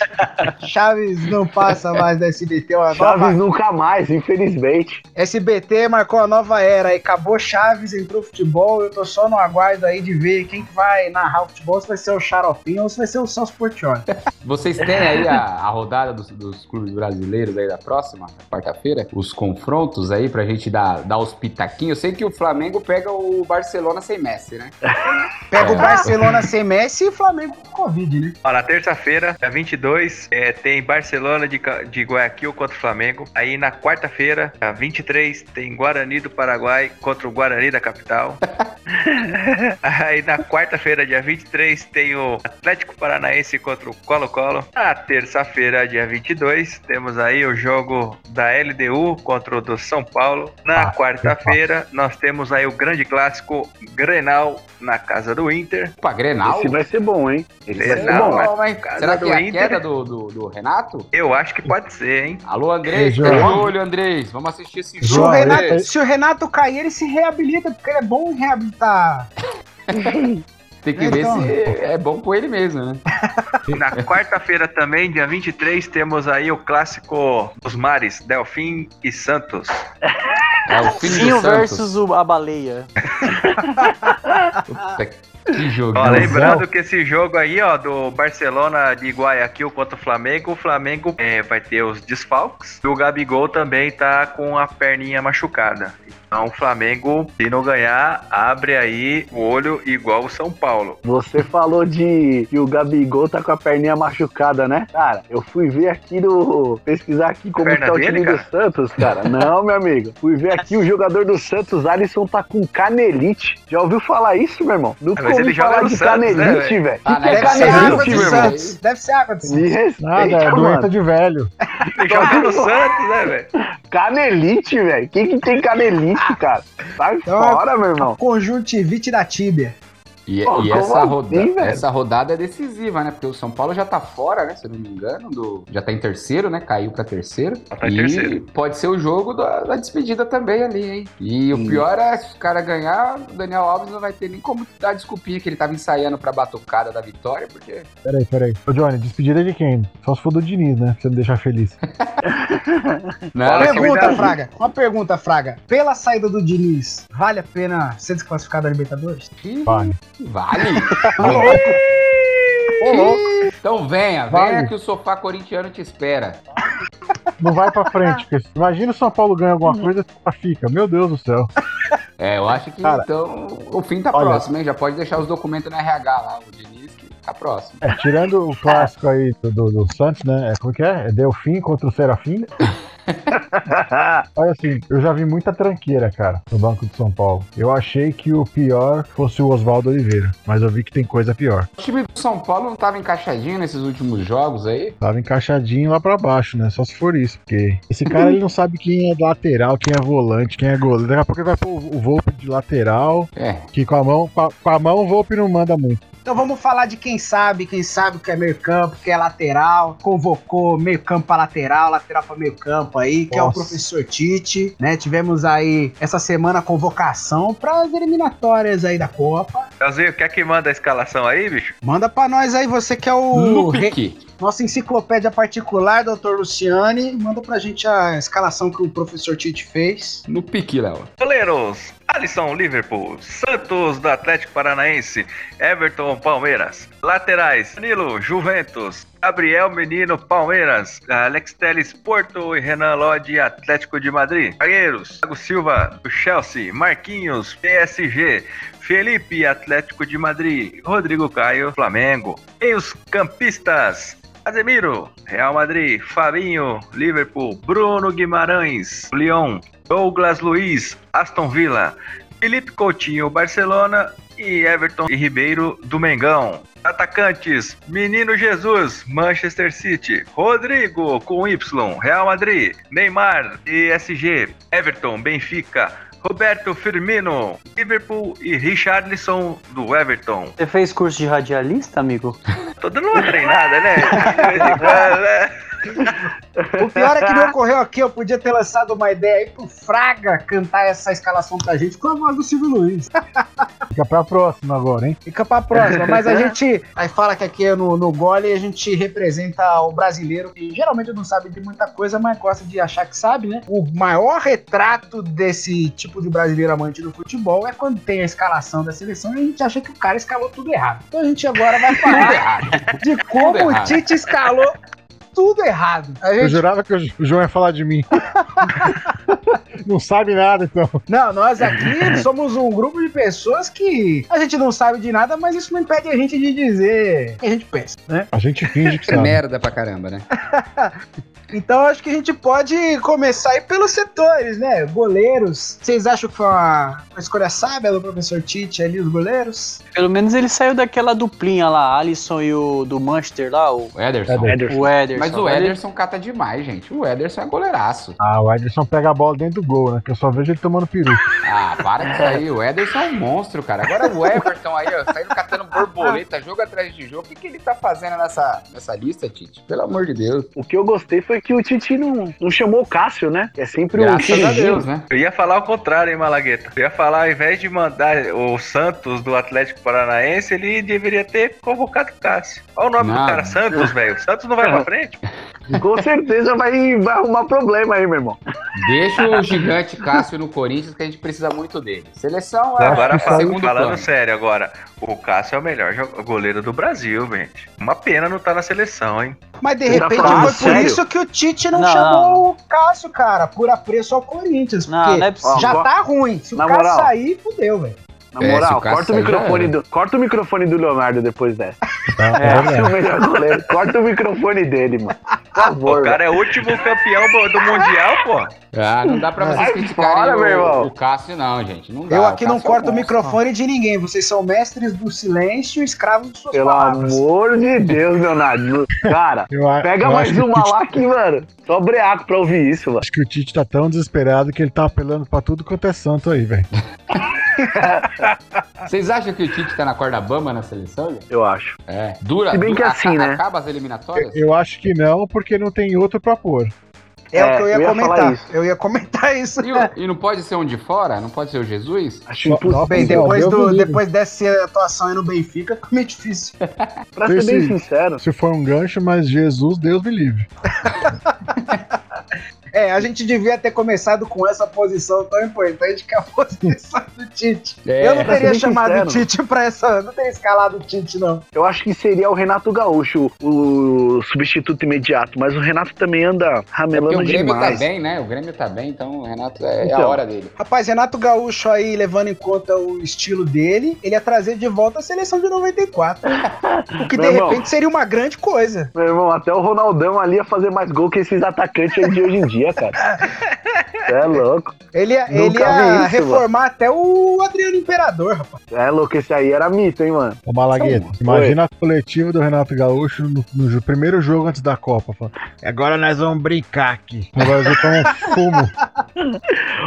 Chaves não passa mais da SBT. Uma Chaves nova... nunca mais, infelizmente. SBT marcou a nova era. Aí acabou Chaves, entrou futebol. Eu tô só no aguardo aí de ver quem que vai narrar o futebol. Se vai ser o Xaropinho ou se vai ser o Celso Portioli. Vocês têm aí a, a rodada dos, dos clubes brasileiros aí da próxima, quarta-feira? Os confrontos aí pra gente dar, dar os pitaquinhos. Eu sei que o Flamengo pega o Barcelona sem Messi, né? (laughs) Pega o É. Barcelona sem Messi e o Flamengo com Covid, né? Ó, na terça-feira, dia 22, é, tem Barcelona de, de Guayaquil contra o Flamengo. Aí na quarta-feira, dia 23, tem Guarani do Paraguai contra o Guarani da capital. (laughs) Aí na quarta-feira, dia 23, tem o Atlético Paranaense contra o Colo-Colo. Na terça-feira, dia 22, temos aí o jogo da LDU contra o do São Paulo. Na Ah, quarta-feira, nós temos aí o grande clássico Grenal na casa do Inter. Opa, Grenal? Esse vai ser bom, hein? Esse vai ser Grenal, bom. hein? Será do que é a Inter. queda do, do, do Renato? Eu acho que pode ser, hein? Alô, Andrés, de João. olho, Andrés. Vamos assistir esse Se o, jogo. Renato, se o Renato cair, ele se reabilita, porque ele é bom em reabilitar. (laughs) Tem que ver Então. se é bom com ele mesmo, né? (laughs) Na quarta-feira também, dia 23, temos aí o clássico dos mares, Delfim e Santos. É o Finho versus o- a baleia. Puta, que jogo. Ó, lembrando que esse jogo aí, ó, do Barcelona de Guayaquil contra o Flamengo, o Flamengo é, vai ter os desfalques e o Gabigol também tá com a perninha machucada. Então o Flamengo, se não ganhar, abre aí o olho igual o São Paulo. Você falou de que o Gabigol tá com a perninha machucada, né? Cara, eu fui ver aqui no. pesquisar aqui como tá o dele, time cara? do Santos, cara. Não, meu amigo. Fui ver aqui o jogador do Santos, Alisson, tá com canelite. Já ouviu falar isso, meu irmão? Nunca Mas ouvi falar de Santos, né, canelite, velho. Ah, que, que é né? Deve ser água canelite, do meu irmão? Santos. Deve ser água do Santos. Me respeita, Nada, é doença de velho. Ele joga no Santos, né, velho? Canelite, velho. Quem que tem canelite, cara? Sai Então, fora, meu irmão. Conjuntivite da tíbia. E, Pô, e essa, assim, roda- velho? essa rodada é decisiva, né? Porque o São Paulo já tá fora, né? Se eu não me engano, do... já tá em terceiro, né? Caiu pra terceiro. tá em e terceiro. pode ser o jogo da, da despedida também ali, hein? E Hum. o pior é, se o cara ganhar, o Daniel Alves não vai ter nem como dar desculpinha que ele tava ensaiando pra batucada da vitória, porque Peraí, peraí. Ô, Johnny, despedida de quem? Só se for do Diniz, né? Pra você não deixar feliz. (laughs) Não, que pergunta. Fraga. Uma pergunta, Fraga. Pela saída do Diniz, vale a pena ser desclassificado da Libertadores? Vale. Vale. (laughs) Ô, louco. Então venha, Vale. venha que o sofá corintiano te espera. Não vai pra frente. porque Imagina o São Paulo ganha alguma coisa e fica. Meu Deus do céu. É, eu acho que Cara, então o fim tá olha- próximo, hein? Já pode deixar os documentos no RH lá, o Diniz, que tá próximo. É, tirando o clássico aí do, do, do Santos, né? É, como que é? É Delfim contra o Serafim. (laughs) Olha assim, eu já vi muita tranqueira, cara, no Banco de São Paulo. Eu achei que o pior fosse o Oswaldo Oliveira, mas eu vi que tem coisa pior. O time do São Paulo não tava encaixadinho nesses últimos jogos aí? Tava encaixadinho lá pra baixo, né? Só se for isso, porque esse cara ele não sabe quem é lateral, quem é volante, quem é goleiro. Daqui a pouco ele vai pôr o Volpe de lateral, É. que com a mão, com a, com a mão o Volpe não manda muito. Então vamos falar de quem sabe, quem sabe o que é meio campo, o que é lateral, convocou meio campo para lateral, lateral para meio campo aí, que é o Nossa. professor Tite, né? Tivemos aí essa semana a convocação para as eliminatórias aí da Copa. Leozinho, quer que manda a escalação aí, bicho? Manda para nós aí, você que é o No re- pique. nossa enciclopédia particular, doutor Luciane, manda pra gente a escalação que o professor Tite fez. No pique, Léo. Goleiros: Alisson, Liverpool. Santos, do Atlético Paranaense. Everton, Palmeiras. Laterais: Danilo, Juventus. Gabriel Menino, Palmeiras. Alex Teles, Porto. E Renan Lodge, Atlético de Madrid. Zagueiros: Thiago Silva, Chelsea. Marquinhos, PSG. Felipe, Atlético de Madrid. Rodrigo Caio, Flamengo. E os campistas: Casemiro, Real Madrid, Fabinho, Liverpool, Bruno Guimarães, Lyon, Douglas Luiz, Aston Villa, Felipe Coutinho, Barcelona e Everton e Ribeiro do Mengão. Atacantes: Menino Jesus, Manchester City, Rodrigo com Y, Real Madrid, Neymar, PSG, Everton, Benfica, Roberto Firmino, Liverpool e Richarlison do Everton. Você fez curso de radialista, amigo? Tô dando uma treinada, né? (laughs) O pior é que me ocorreu aqui, eu podia ter lançado uma ideia aí pro Fraga cantar essa escalação pra gente com a voz do Silvio Luiz. (laughs) Fica pra próxima agora, hein? Fica pra próxima, mas a gente aí fala que aqui é no, no gole a gente representa o brasileiro que geralmente não sabe de muita coisa, mas gosta de achar que sabe, né? O maior retrato desse tipo de brasileiro amante do futebol é quando tem a escalação da seleção e a gente acha que o cara escalou tudo errado. Então a gente agora vai (laughs) falar de como o. Tite escalou tudo errado. A Eu gente jurava que o João ia falar de mim. (laughs) não sabe nada, então. Não, nós aqui somos um grupo de pessoas que a gente não sabe de nada, mas isso não impede a gente de dizer o que a gente pensa, né? A gente finge que É sabe. merda pra caramba, né? (laughs) Então acho que a gente pode começar aí pelos setores, né? Goleiros. Vocês acham que foi uma, uma escolha sábia do professor Tite ali, os goleiros? Pelo menos ele saiu daquela duplinha lá, Alisson e o do Manchester lá, o, Ederson. Ederson. o Ederson. Mas o Ederson cata demais, gente. O Ederson é goleiraço. Ah, o Ederson pega a bola dentro do gol, né? Que eu só vejo ele tomando peru. Ah, para com isso aí. O Ederson é um monstro, cara. Agora o Everton aí, ó, saindo catando borboleta, jogo atrás de jogo. O que, que ele tá fazendo nessa, nessa lista, Tite? Pelo amor de Deus. O que eu gostei foi que o Titi não, não chamou o Cássio, né? É sempre um Graças a. Deus, né? Eu ia falar o contrário, hein, Malagueta? Eu ia falar, ao invés de mandar o Santos do Atlético Paranaense, ele deveria ter convocado o Cássio. Olha o nome Não. do cara, Santos, velho. Santos não vai pra frente. Com certeza vai, vai arrumar problema aí, meu irmão. Deixa o gigante Cássio no Corinthians, que a gente precisa muito dele. Seleção é Agora, que fala- segundo falando plano. sério, agora, o Cássio é o melhor goleiro do Brasil, gente. Uma pena não estar na seleção, hein? Mas de Você tá repente foi por sério? isso que o Tite não, Não, chamou o Cássio, cara, por apreço ao Corinthians. Não, porque não é já tá ruim. Se o na Cássio moral. sair, fudeu, velho. Na É, moral, o Cássio corta o, já microfone do, corta o microfone do Leonardo depois dessa. Tá? É Cássio é o verdade. melhor goleiro. Corta o microfone dele, mano. Por favor. O cara é o último campeão do, Mundial, pô. Ah, não dá pra vocês Sai criticarem fora, o, o Cássio, não, gente. Não dá. Eu O aqui não é corto o monstro. microfone de ninguém. Vocês são mestres do silêncio e escravos de suas Pelo palavras. amor de Deus, Leonardo. Cara, Eu pega eu mais que o uma lá que, mano. Só breaco pra ouvir isso, mano. Acho que o Tite tá tão desesperado que ele tá apelando pra tudo quanto é santo aí, velho. (laughs) Vocês acham que o Tite tá na corda bamba na seleção, gente? Eu acho. É. Dura. Se bem que dura- assim, aca- né? Acaba as eliminatórias? Eu acho que não, porque não tem outro pra pôr. É, o É, que eu ia, eu ia falar comentar. isso. Eu ia comentar isso. E, o- e não pode ser um de fora? Não pode ser o Jesus? Acho impossível. Bem, depois, Deus do, depois dessa atuação aí no Benfica, fica meio difícil. Pra ser bem sincero, Se for um gancho, mas Jesus, Deus me livre. (laughs) É, a gente devia ter começado com essa posição tão importante que é a (laughs) posição do Tite. É, eu não teria chamado o. Tite pra essa. Não teria escalado o Tite, não. Eu acho que seria o Renato Gaúcho o substituto imediato, mas o Renato também anda É porque ramelando o Grêmio demais. tá bem, né? O Grêmio tá bem, então o Renato é, é a Então. hora dele. Rapaz, Renato Gaúcho aí, levando em conta o estilo dele, ele ia trazer de volta a seleção de 94. (laughs) O que de irmão. repente seria uma grande coisa. Meu irmão, até o Ronaldão ali ia fazer mais gol que esses atacantes de hoje em dia, cara. Cê é louco. Ele ia, ele ia isso, reformar até o Adriano Imperador, rapaz. É louco, esse aí era mito, hein, mano. Ô Malagueta, imagina a coletiva do Renato Gaúcho no, no primeiro jogo antes da Copa. falando, Agora nós vamos brincar aqui. O Brasil tá um fumo. (laughs)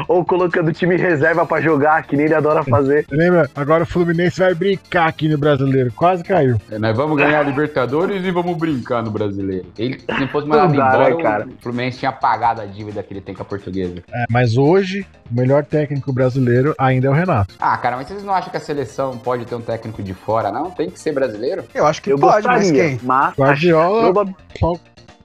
Ou colocando time reserva pra jogar, que nem ele adora fazer. Lembra? Agora o Fluminense vai brincar aqui no brasileiro. Quase caiu. É, Nós vamos ganhar a Libertadores e vamos brincar no brasileiro. Ele, se não fosse mandado dá, embora, né, cara? o Fluminense tinha pagado a dívida que ele tem com a portuguesa. É, mas hoje, o melhor técnico brasileiro ainda é o Renato. Ah, cara, mas vocês não acham que a seleção pode ter um técnico de fora, não? Tem que ser brasileiro? Eu acho que Eu pode, mas gostaria, quem? mas Guardiola acho proba-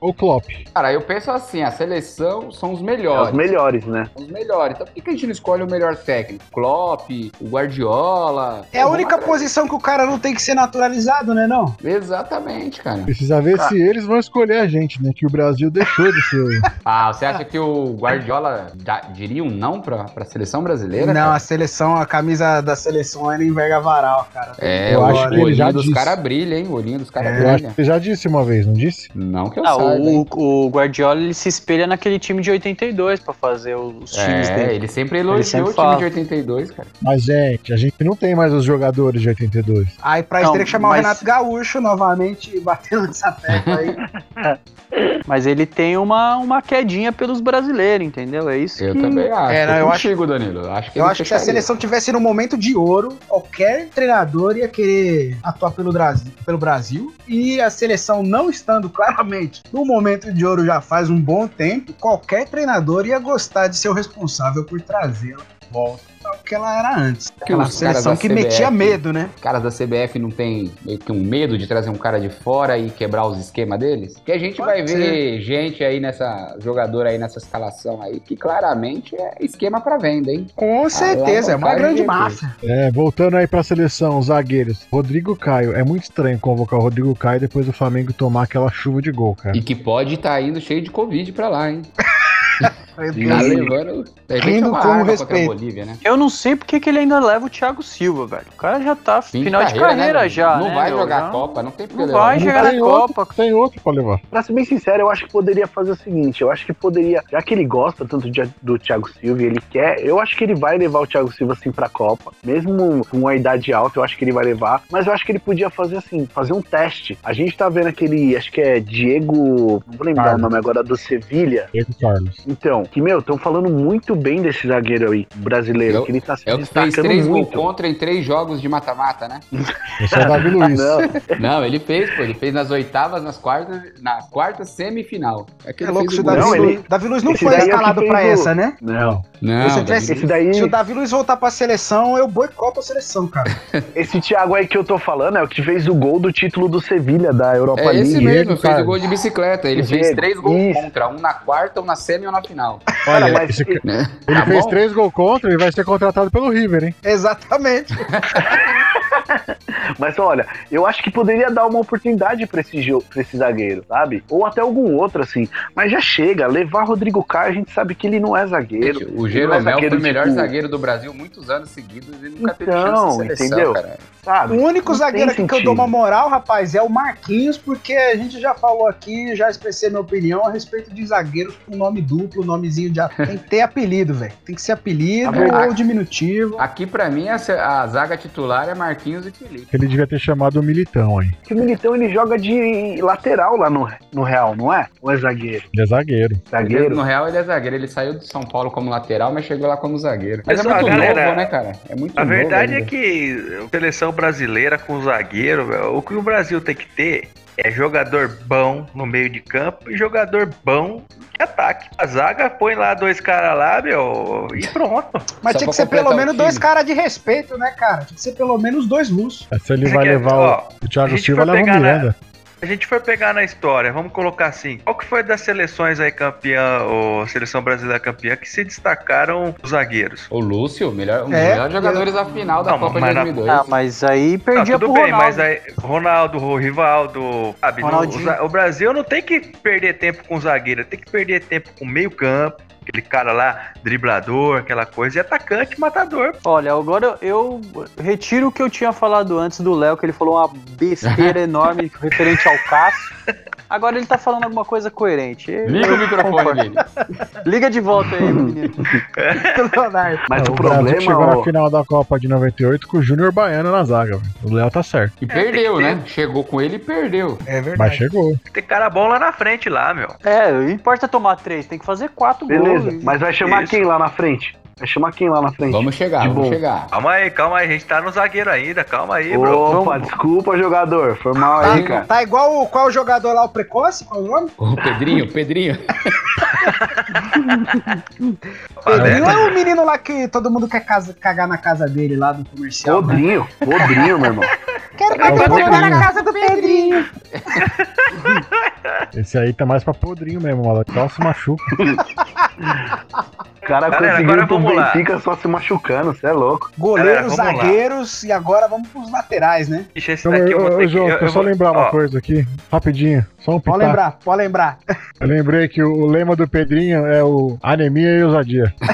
ou Klopp. Cara, eu penso assim, a seleção são os é melhores. os melhores, né? São os melhores. Então por que a gente não escolhe o melhor técnico? Klopp, o Guardiola. É a única posição que o cara não tem que ser naturalizado, né, não? Exatamente, cara. Precisa ver se eles vão escolher a gente, né? Que o Brasil deixou de ser. (laughs) Ah, você acha que o Guardiola diria um não pra, pra seleção brasileira? não, cara? a seleção, a camisa da seleção era enverga varal, cara. É, Eu o acho que ele olhinho já dos disse. caras brilha, hein? O olhinho dos caras É, Eu acho brilha. que você já disse uma vez, não disse? Não que eu Ah, saiba? O, o Guardiola ele se espelha naquele time de 82 pra fazer os times É, dele. ele sempre elogiou sempre o time fala. de 82, cara. Mas, gente, a gente não tem mais os jogadores de 82. Aí pra isso teria que chamar mas- o Renato Gaúcho novamente, batendo nessa tecla aí. (laughs) Mas ele tem uma, uma quedinha pelos brasileiros, entendeu? É isso Eu que... também acho. É, não, eu contigo, Danilo. Eu acho que Eu ele acho que se a seleção tivesse no momento de ouro, qualquer treinador ia querer atuar pelo Brasil, pelo Brasil. E a seleção não estando claramente no momento de ouro já faz um bom tempo, qualquer treinador ia gostar de ser o responsável por trazê-la volta ao que ela era antes. Que seleção que CBF metia medo, né? Os caras da CBF não tem meio que um medo de trazer um cara de fora e quebrar os esquemas deles? Que a gente Pode vai ver gente aí nessa. jogador aí nessa escalação aí que claramente é esquema pra venda, hein? Com certeza, é uma grande de máfia. É, voltando aí pra seleção, os zagueiros. Rodrigo Caio. É muito estranho convocar o Rodrigo Caio depois do Flamengo tomar aquela chuva de gol, cara. E que pode estar indo cheio de Covid pra lá, hein? (laughs) Tá levando. De Rindo com respeito. Bolívia, né? Eu não sei porque que ele ainda leva o Thiago Silva, velho. O cara já tá Fim final de carreira, né, já, Não né, vai meu? jogar a Copa, não tem porque Não levar. vai chegar na tem outro, Copa. Tem outro pra levar. Pra ser bem sincero, eu acho que poderia fazer o seguinte: eu acho que poderia, já que ele gosta tanto de- do Thiago Silva e ele quer, eu acho que ele vai levar o Thiago Silva assim pra Copa, mesmo com uma idade alta, eu acho que ele vai levar, mas eu acho que ele podia fazer assim, fazer um teste. A gente tá vendo aquele, acho que é Diego, não vou lembrar Carlos. o nome agora, do Sevilha. Diego Carlos. Então, que meu, estão falando muito bem desse zagueiro aí, brasileiro, É o- que ele tá se É o que fez destacando três gols muito. contra em três jogos de mata-mata, né? (laughs) Esse é o Davi Luiz. Não, (laughs) Não, ele fez, pô. Ele fez nas oitavas, nas quartas, na quarta semifinal. É que É louco, fez se o. Davi, Não, Luiz, ele- Davi Luiz não esse foi é escalado fez pra o- essa, né? não. Não, Se eu tivesse- Davi- Esse daí, Se o Davi Luiz voltar pra seleção, eu boicoto a seleção, cara. (laughs) esse Thiago aí que eu tô falando é o que fez o gol do título do Sevilha da Europa É esse League. mesmo, Diego fez o gol de bicicleta. Ele fez Diego, três gols isso. contra, um na quarta, um na semi e um na final. Olha, mas- esse ca- Né? ele Tá fez bom? três gols contra e vai ser contratado pelo River, hein? Exatamente. (laughs) (laughs) Mas olha, eu acho que poderia dar uma oportunidade pra esse jogo, pra esse zagueiro, sabe? Ou até algum outro, assim. Mas já chega, levar Rodrigo Caio, a gente sabe que ele não é zagueiro. Gente, o não é Jeromel foi o melhor tipo, zagueiro do Brasil muitos anos seguidos e nunca teve Então, chance de seleção, entendeu? cara. Sabe? O único Não zagueiro aqui que eu dou uma moral, rapaz, é o Marquinhos, porque a gente já falou aqui, já expressei minha opinião a respeito de zagueiros com nome duplo, nomezinho de. (laughs) Tem que ter apelido, velho. Tem que ser apelido A ou diminutivo. Aqui, pra mim, a, a zaga titular é Marquinhos e Felipe. Ele devia ter chamado o Militão aí. Que o Militão ele joga de lateral lá no, no Real, não é? Ou é zagueiro? Ele é zagueiro. Zagueiro? no Real, ele é zagueiro. Ele saiu de São Paulo como lateral, mas chegou lá como zagueiro. Mas Mas, é muito galera, novo, né, cara? É muito A novo verdade é ainda. que a seleção brasileira com zagueiro, velho, o que o Brasil tem que ter é jogador bom no meio de campo e jogador bom de ataque. A zaga põe lá dois caras lá, meu, e pronto. Mas Só tinha que ser pelo menos time. dois caras de respeito, né, cara? Tinha que ser pelo menos dois russos. É, Se ele Você vai quer- levar ó, o, o Thiago Silva, leva o pegar na- Miranda. A gente for pegar na história, vamos colocar assim, qual que foi das seleções aí campeã, ou seleção brasileira campeã, que se destacaram os zagueiros? O Lúcio, melhor, um dos É, melhores jogadores da final da Não, Copa de mas na- 2002. Ah, mas aí Não, perdia tudo pro bem, Ronaldo. mas aí, Ronaldo, o Rivaldo, sabe, no- o, o Brasil não tem que perder tempo com zagueiro, tem que perder tempo com meio campo, aquele cara lá, driblador, aquela coisa, e atacante, matador. Olha, agora eu retiro o que eu tinha falado antes do Léo, que ele falou uma besteira (laughs) enorme referente ao Cássio. Agora ele tá falando alguma coisa coerente. Eu- Liga o microfone dele. (laughs) Liga de volta aí, (laughs) menino. Leonardo. Mas É, o, o Brasil problema, chegou ó, na final da Copa de 98 com o Júnior Baiano na zaga. velho. O Léo tá certo. E perdeu, né? Chegou com ele e perdeu. É Mas verdade. chegou. Tem cara bom lá na frente, lá, meu. É, não importa tomar três, tem que fazer quatro beleza. gols. Mas vai chamar Isso. quem lá na frente? Vai chamar quem lá na frente? Vamos chegar, De vamos bom. chegar. Calma aí, calma aí, a gente tá no zagueiro ainda, calma aí, bro. Opa, Vamos. desculpa, jogador. Foi mal Tá, aí, cara. tá igual o, qual o jogador lá, o Precoce? Qual o nome? O Pedrinho, Pedrinho. Pedrinho é o menino lá que todo mundo quer casa- cagar na casa dele lá do comercial. né? Podrinho, podrinho, meu irmão. Quero cagar na casa do Pedrinho. Esse aí tá mais pra podrinho mesmo, maluco. Só se machuca. (laughs) O cara Galera, conseguiu ir pro vamos lá. Benfica só se machucando, você é louco. Goleiros, Galera, vamos lá. zagueiros e agora vamos pros laterais, né? Ixi, esse Então, daqui eu vou ter que... João, eu- deixa eu eu só vou- lembrar uma ó, coisa aqui. Rapidinho. Só um Pode lembrar, pode lembrar. (laughs) Eu lembrei que o lema do Pedrinho é o anemia e ousadia. (laughs)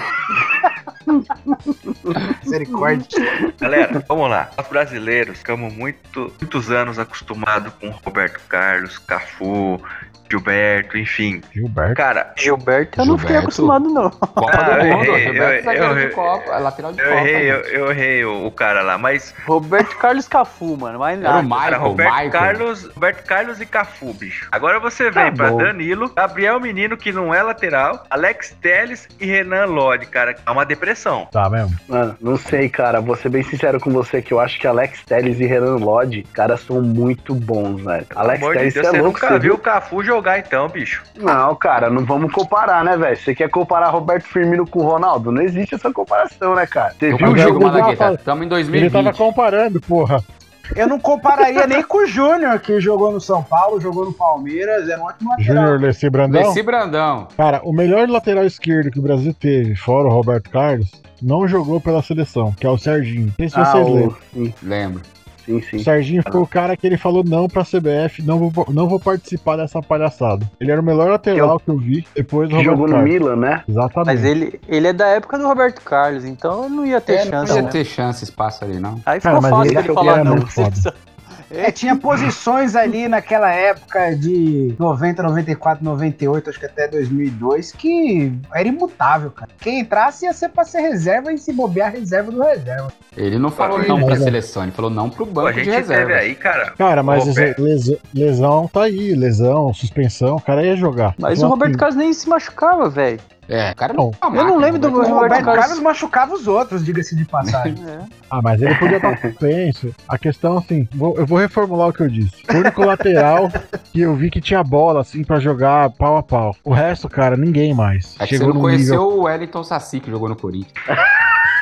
Misericórdia. Galera, vamos lá. Nós brasileiros ficamos muito, muitos anos acostumados com Roberto Carlos, Cafu, Gilberto, enfim. Gilberto. Cara, Gilberto, eu não fiquei Gilberto. acostumado, não. (laughs) Copa Ah, do eu Mundo. errei, Gilberto eu- zagueiro eu- de Copa, lateral de eu Copa. errei, eu, gente. eu errei o, o cara lá, mas Roberto Carlos Cafu, mano, mais Era o nada. Cara, Michael, Roberto Michael. Carlos, Roberto Carlos e Cafu, bicho. Agora você vem Tá pra bom. Danilo, Gabriel Menino, que não é lateral, Alex Telles e Renan Lodi, cara. É uma depressão. Tá mesmo? Mano, não sei, cara. Vou ser bem sincero com você que eu acho que Alex Telles e Renan Lodge, cara, são muito bons, velho. Alex amor de Telles, Deus, você você é louco, nunca você viu o Cafu jogar então, bicho. Não, cara, não vamos comparar, né, velho? Você quer comparar Roberto Firmino com o Ronaldo? Não existe essa comparação, né, cara? Você Eu viu o jogo ele Malagueta, estamos em Ele 2020. tava comparando, porra. Eu não compararia nem com o Júnior, que jogou no São Paulo, jogou no Palmeiras, era um ótimo lateral. Júnior Leci Brandão. Leci Brandão. Cara, o melhor lateral esquerdo que o Brasil teve, fora o Roberto Carlos, não jogou pela seleção, que é o Serginho. Não sei se Ah, vocês o... lembram. Lembro. Sim, O sim. Serginho foi o cara que ele falou não pra CBF, não vou, não vou participar dessa palhaçada. Ele era o melhor lateral que eu vi depois do Roberto jogou no. Milan, né? Exatamente. Mas ele, ele é da época do Roberto Carlos, então não ia ter É, não chance. ia né? ter chance, espaço ali, não. Aí Cara, ficou mas fácil ele- ele falar não. foda. (laughs) É, tinha posições ali naquela época de 90, 94, 98, acho que até 2002, que era imutável, cara. Quem entrasse ia ser pra ser reserva e se bobear reserva do reserva. Ele não falou Pô, não pra seleção, ele falou não pro Pô, banco a de gente teve reserva. aí, cara. Cara, mas lesão, lesão tá aí, lesão, suspensão, o cara ia jogar. Mas Então, o Roberto assim, Carlos nem se machucava, velho. É, o cara Não, não. é uma eu não lembro do O Roberto Carlos- Carlos machucava os outros, diga-se de passagem. (laughs) Ah, mas ele podia estar (laughs) suspenso. A questão, assim, vou- eu vou reformular o que eu disse. O único lateral que eu vi que tinha bola, assim, pra jogar pau a pau. O resto, cara, ninguém mais. É que você Chegou não conheceu nível. o Wellington Saci que jogou no Corinthians. (laughs)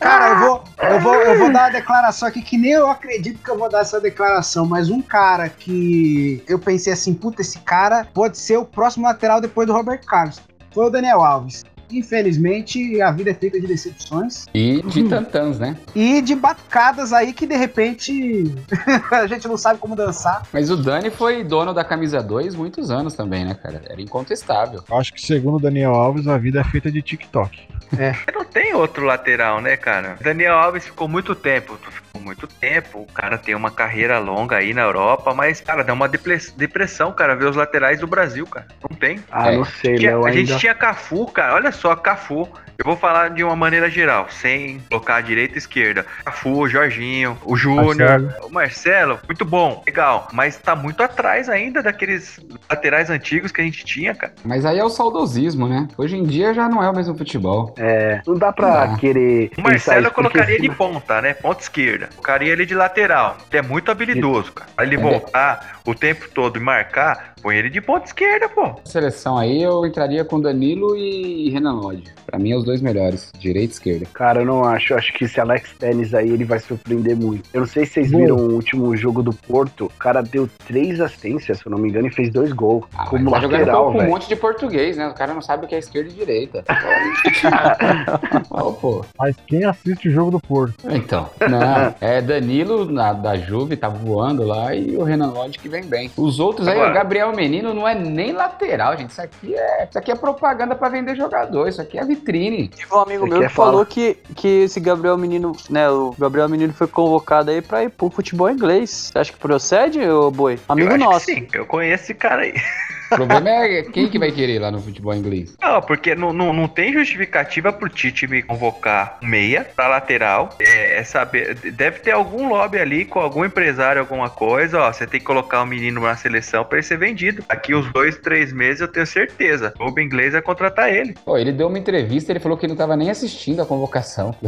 Cara, eu vou, eu, vou, eu vou dar uma declaração aqui que nem eu acredito que eu vou dar essa declaração, mas um cara que eu pensei assim, puta, esse cara pode ser o próximo lateral depois do Roberto Carlos. Foi o Daniel Alves. Infelizmente, a vida é feita de decepções E de tantãs, né? e de batucadas aí que de repente (laughs) a gente não sabe como dançar. Mas o Dani foi dono da camisa 2 muitos anos também, né, cara? Era incontestável. Acho que, segundo o Daniel Alves, a vida é feita de TikTok. Não tem outro lateral, né, cara? Daniel Alves ficou muito tempo. Muito tempo. O cara tem uma carreira longa aí na Europa, mas, cara, dá uma depre- depressão, cara, ver os laterais do Brasil, cara. Não tem. Ah, É. não sei, Tinha- Léo, a ainda... gente tinha Cafu, cara. Olha só, Cafu. Eu vou falar de uma maneira geral, sem colocar a direita e esquerda. Cafu, Jorginho, o Júnior, Marcelo. o Marcelo, muito bom, legal. Mas tá muito atrás ainda daqueles laterais antigos que a gente tinha, cara. Mas aí é o saudosismo, né? Hoje em dia já não é o mesmo futebol. É, não dá pra Não. querer... O Marcelo eu porque colocaria se- de ponta, né? Ponta esquerda. Colocaria ele de lateral. Ele é muito habilidoso, cara. Pra ele É. voltar o tempo todo e marcar, põe ele de ponta esquerda, pô. Seleção aí eu entraria com Danilo e Renan Lodge. Pra mim é os dois melhores, direita e esquerda. Cara, eu não acho. Eu acho que esse Alex Telles aí, ele vai surpreender muito. Eu não sei se vocês Bom. viram o último jogo do Porto. O cara deu três assistências, se eu não me engano, e fez dois gols. Ah, como tá jogando lateral, com um monte de português, né? O cara não sabe o que é esquerda e direita. (laughs) Ó, pô. Mas quem assiste o jogo do Porto? Então, não. É Danilo na- da Juve, tá voando lá, e o Renan Lodge que vem bem. Os outros aí, Agora- o Gabriel Menino não é nem lateral, gente. Isso aqui é, isso aqui é propaganda pra vender jogador. Isso aqui é vitrine. Tive um amigo meu quer que falou que, que esse Gabriel Menino, né, o Gabriel Menino foi convocado aí pra ir pro futebol inglês. Você acha que procede, ô boi? Amigo eu acho nosso. Que sim, eu conheço esse cara aí. O problema é quem que vai querer lá no futebol inglês. Não, porque não, não, não tem justificativa pro Tite me convocar um meia pra lateral. É, é saber. Deve ter algum lobby ali com algum empresário, alguma coisa. Ó, você tem que colocar o menino na seleção pra ele ser vendido. Aqui uns dois, três meses eu tenho certeza. O clube inglês vai contratar ele. Pô, ele deu uma entrevista, ele falou que não tava nem assistindo a convocação. (laughs)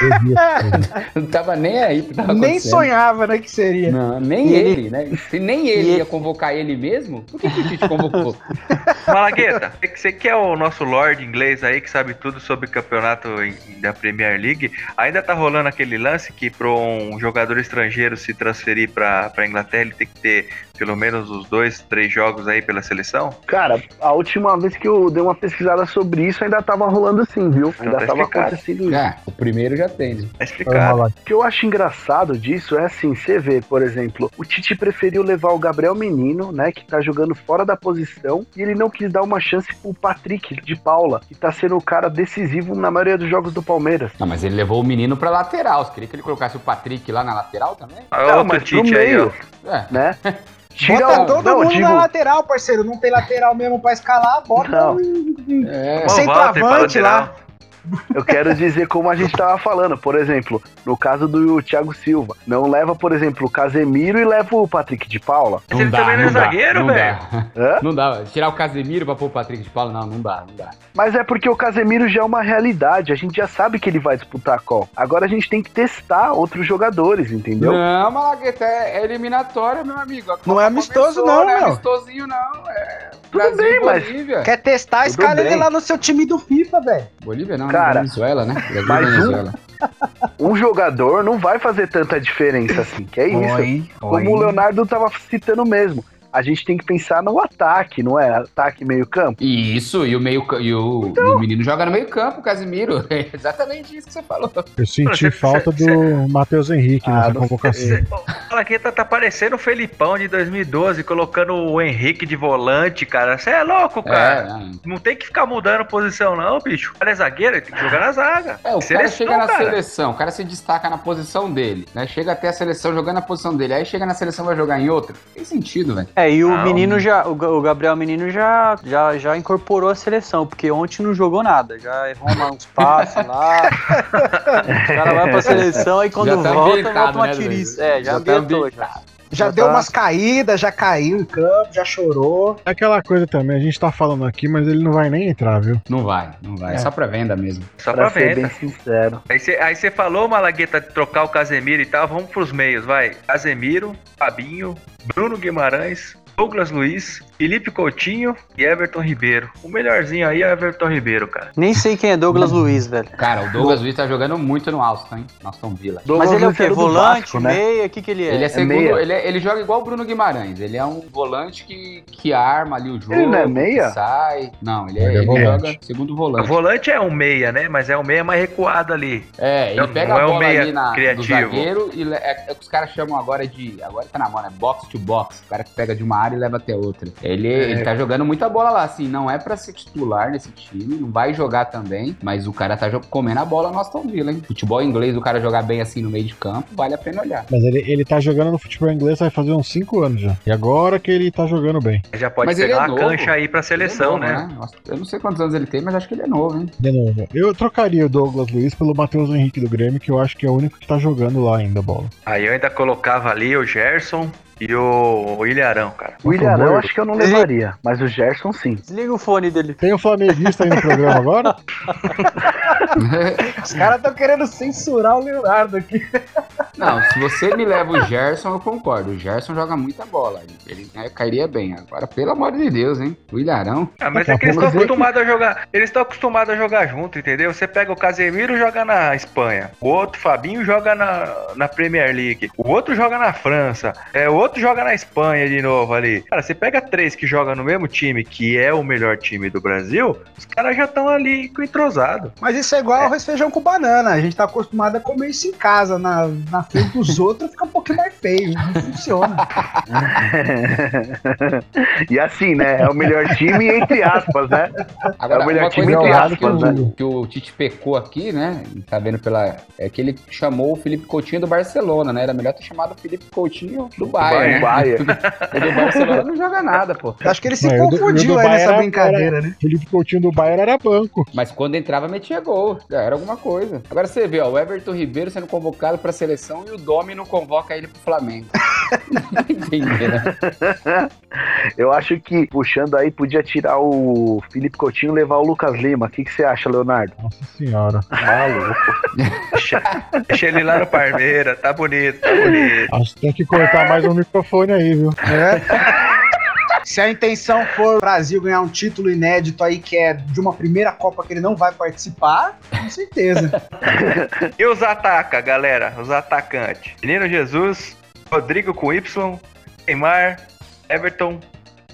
(laughs) Não tava nem aí. que tava Nem sonhava, né, que seria. Não, nem ele, ele- né? Se nem ele ele- ia convocar ele mesmo, por que, que o Tite convocou? Malagueta, (laughs) você que é o nosso Lord inglês aí, que sabe tudo sobre campeonato em- da Premier League, ainda tá rolando aquele lance que para um jogador estrangeiro se transferir pra Inglaterra, ele tem que ter pelo menos os dois, três jogos aí pela seleção? Cara, a última vez que eu dei uma pesquisada sobre isso, ainda tava rolando assim, viu? Ainda tá tava explicado. acontecendo isso. Ah, o primeiro já tem. né? Tá explicado. O que eu acho engraçado disso é assim, você vê, por exemplo, o Tite preferiu levar o Gabriel Menino, né, que tá jogando fora da posição, e ele não quis dar uma chance pro Patrick de Paula, que tá sendo o cara decisivo na maioria dos jogos do Palmeiras. Não, mas ele levou o menino pra lateral. Você queria que ele colocasse o Patrick lá na lateral também? Olha Não, mas Tite aí, ó. meio, É. né? (laughs) Bota o- todo não, mundo digo- na lateral, parceiro. Não tem lateral mesmo pra escalar, bota Não. um, um É. Centroavante lá. Eu quero dizer como a gente tava falando, por exemplo, no caso do Thiago Silva, não leva, por exemplo, o Casemiro e leva o Patrick de Paula. Mas ele também não é zagueiro, não velho. dá. Hã? Não dá. Tirar o Casemiro pra pôr o Patrick de Paulo, não, não dá, não dá. Mas é porque o Casemiro já é uma realidade, a gente já sabe que ele vai disputar a Copa. Agora a gente tem que testar outros jogadores, entendeu? Não, Malagueta, é, é eliminatória, meu amigo. Não é amistoso, começou, não, Não é amistosinho, não. É Tudo bem, mas-. Quer testar, Tudo escala ele bem. lá no seu time do FIFA, velho. Bolívia não, Cara, né? Venezuela, né? Brasil e mais um. Venezuela. (laughs) Um jogador não vai fazer tanta diferença assim, que é isso. Como o Leonardo tava citando mesmo. A gente tem que pensar no ataque, não é? Ataque meio campo. Isso, e o meio e o, Então. e o menino joga no meio campo, o Casimiro. (laughs) É exatamente isso que você falou. Eu senti falta você- do Matheus Henrique Ah, nessa convocação. Esse- O Malagueta tá parecendo o Felipão de 2012, colocando o Henrique de volante, cara. Você é louco, cara. É, não. Tem que ficar mudando posição, não, bicho. O cara é zagueiro, ele tem que jogar na zaga. É, o cara Seleção, chega na cara. seleção, o cara se destaca na posição dele, né? Chega até a seleção jogando na posição dele, aí chega na seleção e vai jogar em outra. Tem sentido, velho. É, e o Não. menino já, o Ga- o Gabriel Menino já, já, já incorporou a seleção, porque ontem não jogou nada, já errou uns passes lá. (laughs) o cara vai pra seleção e quando Já tá volta, ambientado, volta uma né, tiriça. É, já, Já tá ambientou. já. Já Já deu tá. umas caídas, já caiu em campo, já chorou. É aquela coisa também, a gente tá falando aqui, mas ele não vai nem entrar, viu? Não vai, não vai. É, É. só pra venda mesmo. Só pra Pra ser venda. bem sincero. Aí você aí você falou, Malagueta, de trocar o Casemiro e tal. Vamos pros meios, vai. Casemiro, Fabinho, Bruno Guimarães, Douglas Luiz, Felipe Coutinho e Everton Ribeiro. O melhorzinho aí é Everton Ribeiro, cara. Nem sei quem é Douglas Luiz, velho. Cara, o Douglas Luiz tá jogando muito no Aston, hein? Aston Villa. Douglas Mas ele é o Luiz quê? do Volante, Vasco, né? meia? O que, que ele é? Ele é segundo, meia. ele, é- ele joga igual o Bruno Guimarães. Ele é um volante que, que arma ali o jogo. Ele não é meia? sai. Não, ele, é, Ele é ele volante. joga segundo O volante. volante é um meia, né? Mas é um meia mais recuado ali. É, ele Não- pega não a é um bola meia ali na, do criativo. zagueiro e é, é o que os caras chamam agora de. Agora tá na moda, é box to box. O cara que pega de uma área e leva até outra. Ele, É. ele tá jogando muita bola lá, assim. Não é pra ser titular nesse time, não vai jogar também, mas o cara tá comendo a bola no Aston Villa, hein? Futebol inglês, o cara jogar bem assim no meio de campo, vale a pena olhar. Mas ele, ele tá jogando no futebol inglês vai fazer uns 5 anos já. E agora que ele tá jogando bem. Já pode Mas ele pegar é uma cancha aí pra seleção, Ele é né? novo, Nossa, Eu não sei quantos anos ele tem, mas acho que ele é novo, hein? De novo. Eu trocaria o Douglas Luiz pelo Matheus Henrique do Grêmio, que eu acho que é o único que tá jogando lá ainda a bola. Aí eu ainda colocava ali o Gerson e o, o Ilharão, cara. O Ilharão favor. acho que eu não levaria, mas o Gerson sim. Desliga o fone dele. Tem um flamenguista aí no programa agora? Os caras estão querendo censurar o Leonardo aqui. Não, se você me leva o Gerson, eu concordo. O Gerson joga muita bola. Ele né, cairia bem. Agora, pelo amor de Deus, hein? O Ilharão. Ah, mas é que eles estão acostumados a jogar. Eles estão acostumados a jogar junto, entendeu? Você pega o Casemiro joga na Espanha. O outro, Fabinho, joga na, na Premier League. O outro joga na França. É, o outro joga na Espanha de novo ali. Cara, você pega três que jogam no mesmo time, que é o melhor time do Brasil, os caras já estão ali com entrosado. Mas isso é igual arroz e feijão com banana. A gente tá acostumado a comer isso em casa. Na, na frente dos (laughs) outros fica um pouquinho mais feio. Não funciona. (laughs) e assim, né? É o melhor time, entre aspas, né? Agora, É o melhor time entre acho que, aspas, o, né? que o Tite pecou aqui, né? Tá vendo pela. É que ele chamou o Felipe Coutinho do Barcelona, né? Era melhor ter chamado o Felipe Coutinho do Bayern, né? Bayern. (laughs) O do Barcelona não joga nada, pô. Acho que ele se Não, confundiu do aí nessa era- brincadeira, né? Felipe Coutinho do Bayern era banco. Mas quando entrava, metia gol. Já era alguma coisa. Agora você vê, ó, o Everton Ribeiro sendo convocado pra seleção e o Domi não convoca ele pro Flamengo. (laughs) Entendi, né? Eu acho que, puxando aí, podia tirar o Felipe Coutinho e levar o Lucas Lima. O que, que você acha, Leonardo? Nossa senhora. Ah, louco. Deixa, (laughs) deixa ele lá no Parmeira, tá bonito, tá bonito. Acho que tem que cortar mais um microfone aí, viu? É. (laughs) Se a intenção for o Brasil ganhar um título inédito aí, que é de uma primeira Copa que ele não vai participar, com certeza. (laughs) E os ataca, galera? Os atacantes. Menino Jesus, Rodrigo com Y, Neymar, Everton,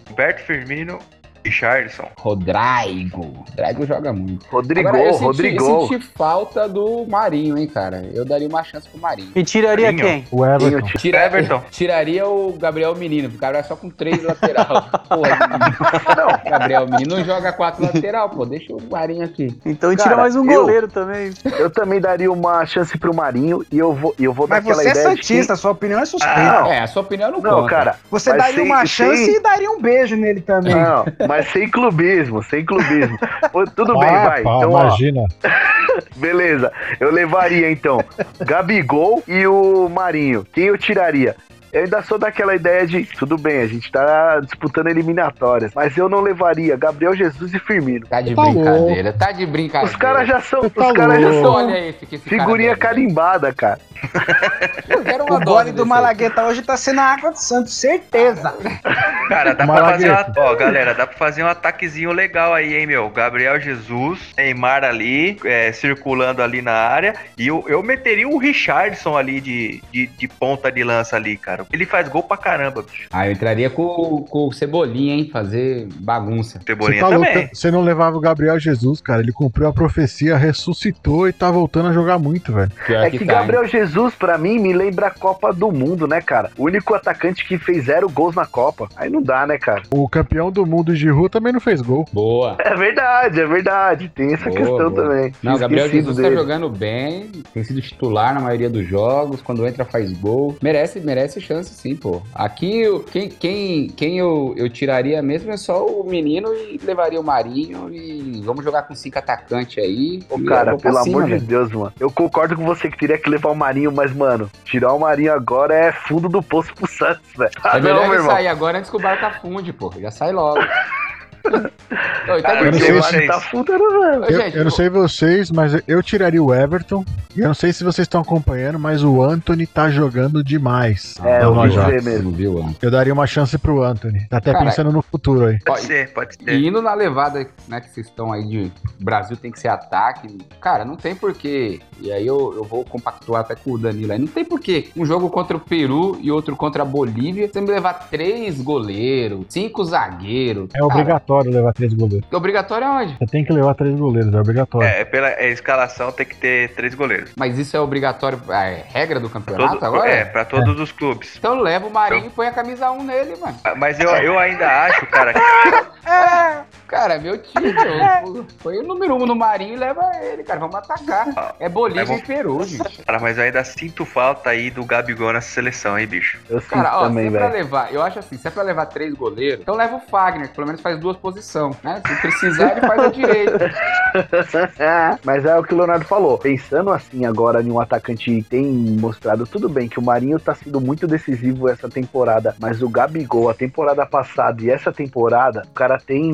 Roberto Firmino Richardson. Rodrigo. Rodrigo joga muito. Rodrigo, Agora, eu senti, Rodrigo. eu senti falta do Marinho, hein, cara. Eu daria uma chance pro Marinho. E tiraria Marinho. quem? O Everton. Tira- Everton. Tiraria o Gabriel Menino, porque o cara é só com três lateral. (laughs) Porra, não. Gabriel Menino não joga quatro lateral, pô. Deixa o Marinho aqui. Então Cara, tira mais um eu- goleiro também. Eu também daria uma chance pro Marinho e eu vou, eu vou dar Mas aquela você é ideia de que- santista, sua opinião é suspeita. Ah, Não. É, a sua opinião não, Não, conta. cara. Você mas daria sem- uma chance sem- e daria um beijo nele também. Não, (laughs) mas sem clubismo, sem clubismo. Pô, Tudo bem, Ah, vai. pá, Então, ó, imagina. (laughs) beleza. Eu levaria, então, Gabigol e o Marinho. Quem eu tiraria? Eu ainda sou daquela ideia de, tudo bem, a gente tá disputando eliminatórias, mas eu não levaria Gabriel Jesus e Firmino. Tá de Tá brincadeira, tá de brincadeira. Os caras já são, Tá os caras já são Olha esse que esse figurinha cara carimbada, cara. Eu quero (laughs) uma O gole do. Malagueta hoje tá sendo a água de Santos, certeza. Cara, dá pra Malagueta. fazer uma. Ó, galera, dá pra fazer um ataquezinho legal aí, hein, meu? Gabriel Jesus, Neymar ali, é, circulando ali na área. E eu, eu meteria o Richardson ali de, de, de ponta de lança ali, cara. Ele faz gol pra caramba, bicho. Ah, eu entraria com, com o Cebolinha, hein? Fazer bagunça. Você Cebolinha tá também. lutando- Você não levava o Gabriel Jesus, cara. Ele cumpriu a profecia, ressuscitou e tá voltando a jogar muito, velho. É que tá, hein? Gabriel Jesus, pra mim, me lembra a Copa do Mundo, né, cara? O único atacante que fez zero gols na Copa. Aí não dá, né, cara? O campeão do mundo de rua também não fez gol. Boa. (laughs) É verdade, é verdade. Tem essa Boa, questão boa. também. Não, o Gabriel Jesus tá dele. jogando bem, tem sido titular na maioria dos jogos, quando entra faz gol. Merece, merece chance sim, pô. Aqui, eu- quem, quem, quem eu, eu tiraria mesmo é só o menino e levaria o Marinho e vamos jogar com cinco atacantes aí. Ô, cara, pelo cima, amor de. Deus, mano. Eu concordo com você que teria que levar o Marinho, mas, mano, tirar o Marinho agora é fundo do poço pro Santos, velho. Ah, É melhor não, meu ele irmão. sair agora antes que o barco afunde, pô. Já sai logo. (laughs) Tá Eu não sei se- tá Eu, eu não vocês, mas eu tiraria o Everton. E eu não sei se vocês estão acompanhando, mas o Anthony tá jogando demais. É, eu vi Ajax. ver mesmo. Viu, ó. Eu daria uma chance pro Anthony. Tá até Cara, pensando no futuro aí. Pode ser, pode ser. E indo na levada, né, que vocês estão aí de Brasil tem que ser ataque, cara, não tem porquê. E aí eu, eu vou compactuar até com o Danilo aí. Não tem porquê. Um jogo contra o Peru e outro contra a Bolívia, você me levar três goleiros, cinco zagueiros. É obrigatório levar três goleiros. Obrigatório é onde? Você tem que levar três goleiros, é obrigatório. É, pela é, escalação tem que ter três goleiros. Mas isso é obrigatório, é regra do campeonato Todo- agora? é, pra todos os clubes. Então leva o Marinho e põe a camisa 1 nele, mano. Mas eu, eu ainda acho, cara, que (laughs) Cara, é meu eu- põe o número 1 no Marinho e leva ele, cara. Vamos atacar. É Bolívia vamos- e Peru, gente. Cara, mas eu ainda sinto falta aí do Gabigol nessa seleção, hein, bicho? Eu sinto Cara, ó, também, se é pra velho. levar, eu acho assim, se é pra levar três goleiros, então leva o Fagner, que pelo menos faz duas posição, né? Se precisar, ele faz a direita. (laughs) Mas é o que o Leonardo falou. Pensando assim agora em um atacante que tem mostrado tudo bem que o Marinho tá sendo muito decisivo essa temporada, mas o Gabigol, a temporada passada e essa temporada, o cara tem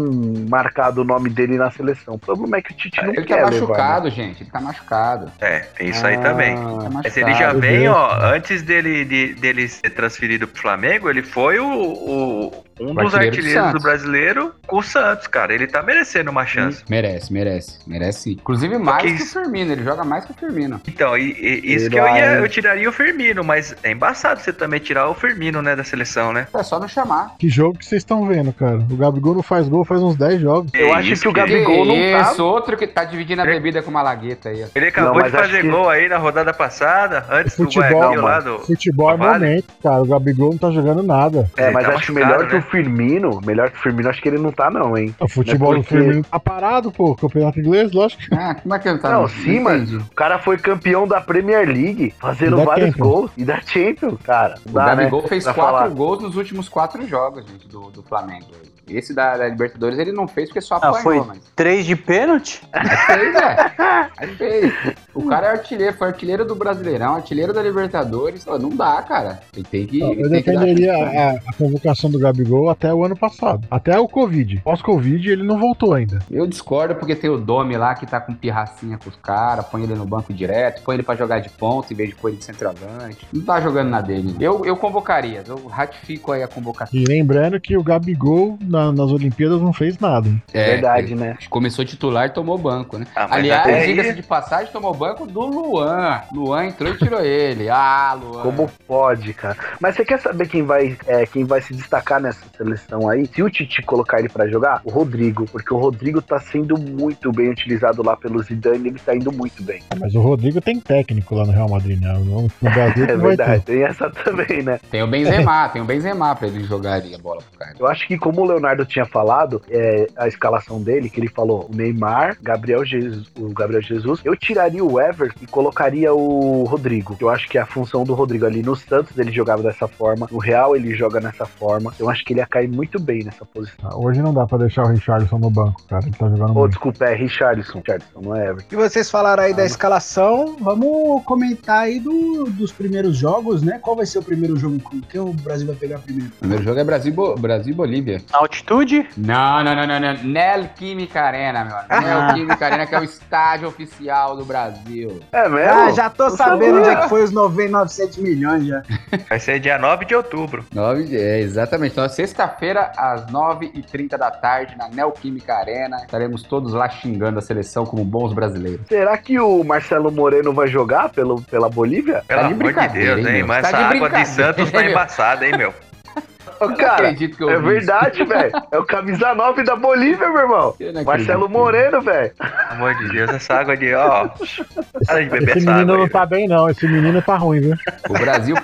marcado o nome dele na seleção. O problema é que o Tite não Ele quer tá levar, né? machucado, gente. Ele tá machucado. É, tem isso aí Ah, também. Tá Mas ele já machucado. vem, ó, antes dele, de- dele ser transferido pro Flamengo, ele foi o, o- um O dos artilheiro do artilheiros do, Santos. brasileiro com o Santos, cara. Ele tá merecendo uma chance. Merece, merece. Merece sim. Inclusive mais Porque que o Firmino. Ele joga mais que o Firmino. Então, e, e- isso que eu ia, eu tiraria o Firmino, mas é embaçado você também tirar o Firmino, né, da seleção, né? É só não chamar. Que jogo que vocês estão vendo, cara? O Gabigol não faz gol faz uns 10 jogos. Eu É acho isso que o que- Gabigol não tá. Isso, outro que tá dividindo a bebida com uma lagueta aí. ó. Ele acabou Não, de fazer que- gol aí na rodada passada, antes do Futebol, Guayaquil mano. lá do... Futebol é momento, cara. O Gabigol não tá jogando nada. É, mas tá acho que machucado, melhor que né? o Firmino, melhor que o Firmino, acho que ele não tá, não, hein? O futebol do porque- Firmino tá parado, pô. Campeonato inglês, lógico. Ah, como é que ele tá? Não, sim, mas o cara foi campeão da Premier League, fazendo vários Champions. gols. E da Champions, cara. O Dá, Gabigol né, fez pra quatro falar. gols nos últimos quatro jogos, gente, do, do Flamengo. Esse da, da Libertadores ele não fez porque só Ah, apanhou, foi mas. três de pênalti? Fez, é. Fez. O cara é artilheiro, foi artilheiro do Brasileirão, artilheiro da Libertadores. Pô, não dá, cara. Ele tem que. Eu tem que dar defenderia a, a convocação do Gabigol até o ano passado. Até o Covid. Pós-Covid, ele não voltou ainda. Eu discordo porque tem o Domi lá que tá com pirracinha com os caras, põe ele no banco direto, põe ele pra jogar de ponta em vez de pôr ele de centroavante. Não tá jogando na dele. Eu, eu convocaria, eu ratifico aí a convocação. E lembrando que o Gabigol na- nas Olimpíadas não fez nada. É, Verdade, né? Começou titular e tomou banco, né? Ah, Aliás, diga-se de passagem, tomou banco do Luan. Luan entrou e tirou ele. Ah, Luan. Como pode, cara? Mas você quer saber quem vai, é, quem vai se destacar nessa seleção aí? Se o Tite colocar ele pra jogar, o Rodrigo, porque o Rodrigo tá sendo muito bem utilizado lá pelo Zidane, ele tá indo muito bem. Mas o Rodrigo tem técnico lá no Real Madrid, né? No Brasil (laughs) É verdade, tem essa também, né? Tem o Benzema, tem o Benzema pra ele jogar ali a bola pro cara. Eu acho que, como o Leonardo tinha falado, é, a escalação dele, que ele falou o Neymar, Gabriel Jesus, o Gabriel Jesus, eu tiraria o Everton e colocaria o Rodrigo. Eu acho que a função do Rodrigo ali no Santos ele jogava dessa forma, no Real ele joga nessa forma. Eu acho que ele ia cair muito bem nessa posição. Ah, Hoje não dá pra deixar o Richardson no banco, cara. Ele tá jogando Ô, muito. desculpa, é Richardson. Richardson, não é Everton. E vocês falaram aí da escalação, vamos comentar aí do- dos primeiros jogos, né? Qual vai ser o primeiro jogo? Com quem o Brasil vai pegar primeiro? O primeiro jogo é Brasil, e Brasil e Bolívia. Altitude? Não, não, não, não, não. Neoquímica Arena, meu amigo. Neoquímica Arena, que é o estádio oficial do Brasil. É mesmo? Ah, já tô Não sabendo sabia. onde é que (laughs) foi os 900 milhões já. Vai ser dia 9 de outubro. Nove, é, exatamente. Então, sexta-feira, às 9h30 da tarde, na Neoquímica Arena. Estaremos todos lá xingando a seleção como bons brasileiros. Será que o Marcelo Moreno vai jogar pelo, pela Bolívia? Pelo Tá de amor de Deus, hein, hein? Mas Tá essa de água de Santos tá embaçada, hein, meu? Ô, cara, eu é verdade, velho. É o camisa 9 da Bolívia, meu irmão. Marcelo. Moreno, velho. Pelo amor de Deus, essa água de. Ó. Para de beber Esse essa menino água. não aí, tá bem, não. Esse menino tá ruim, viu? O Brasil,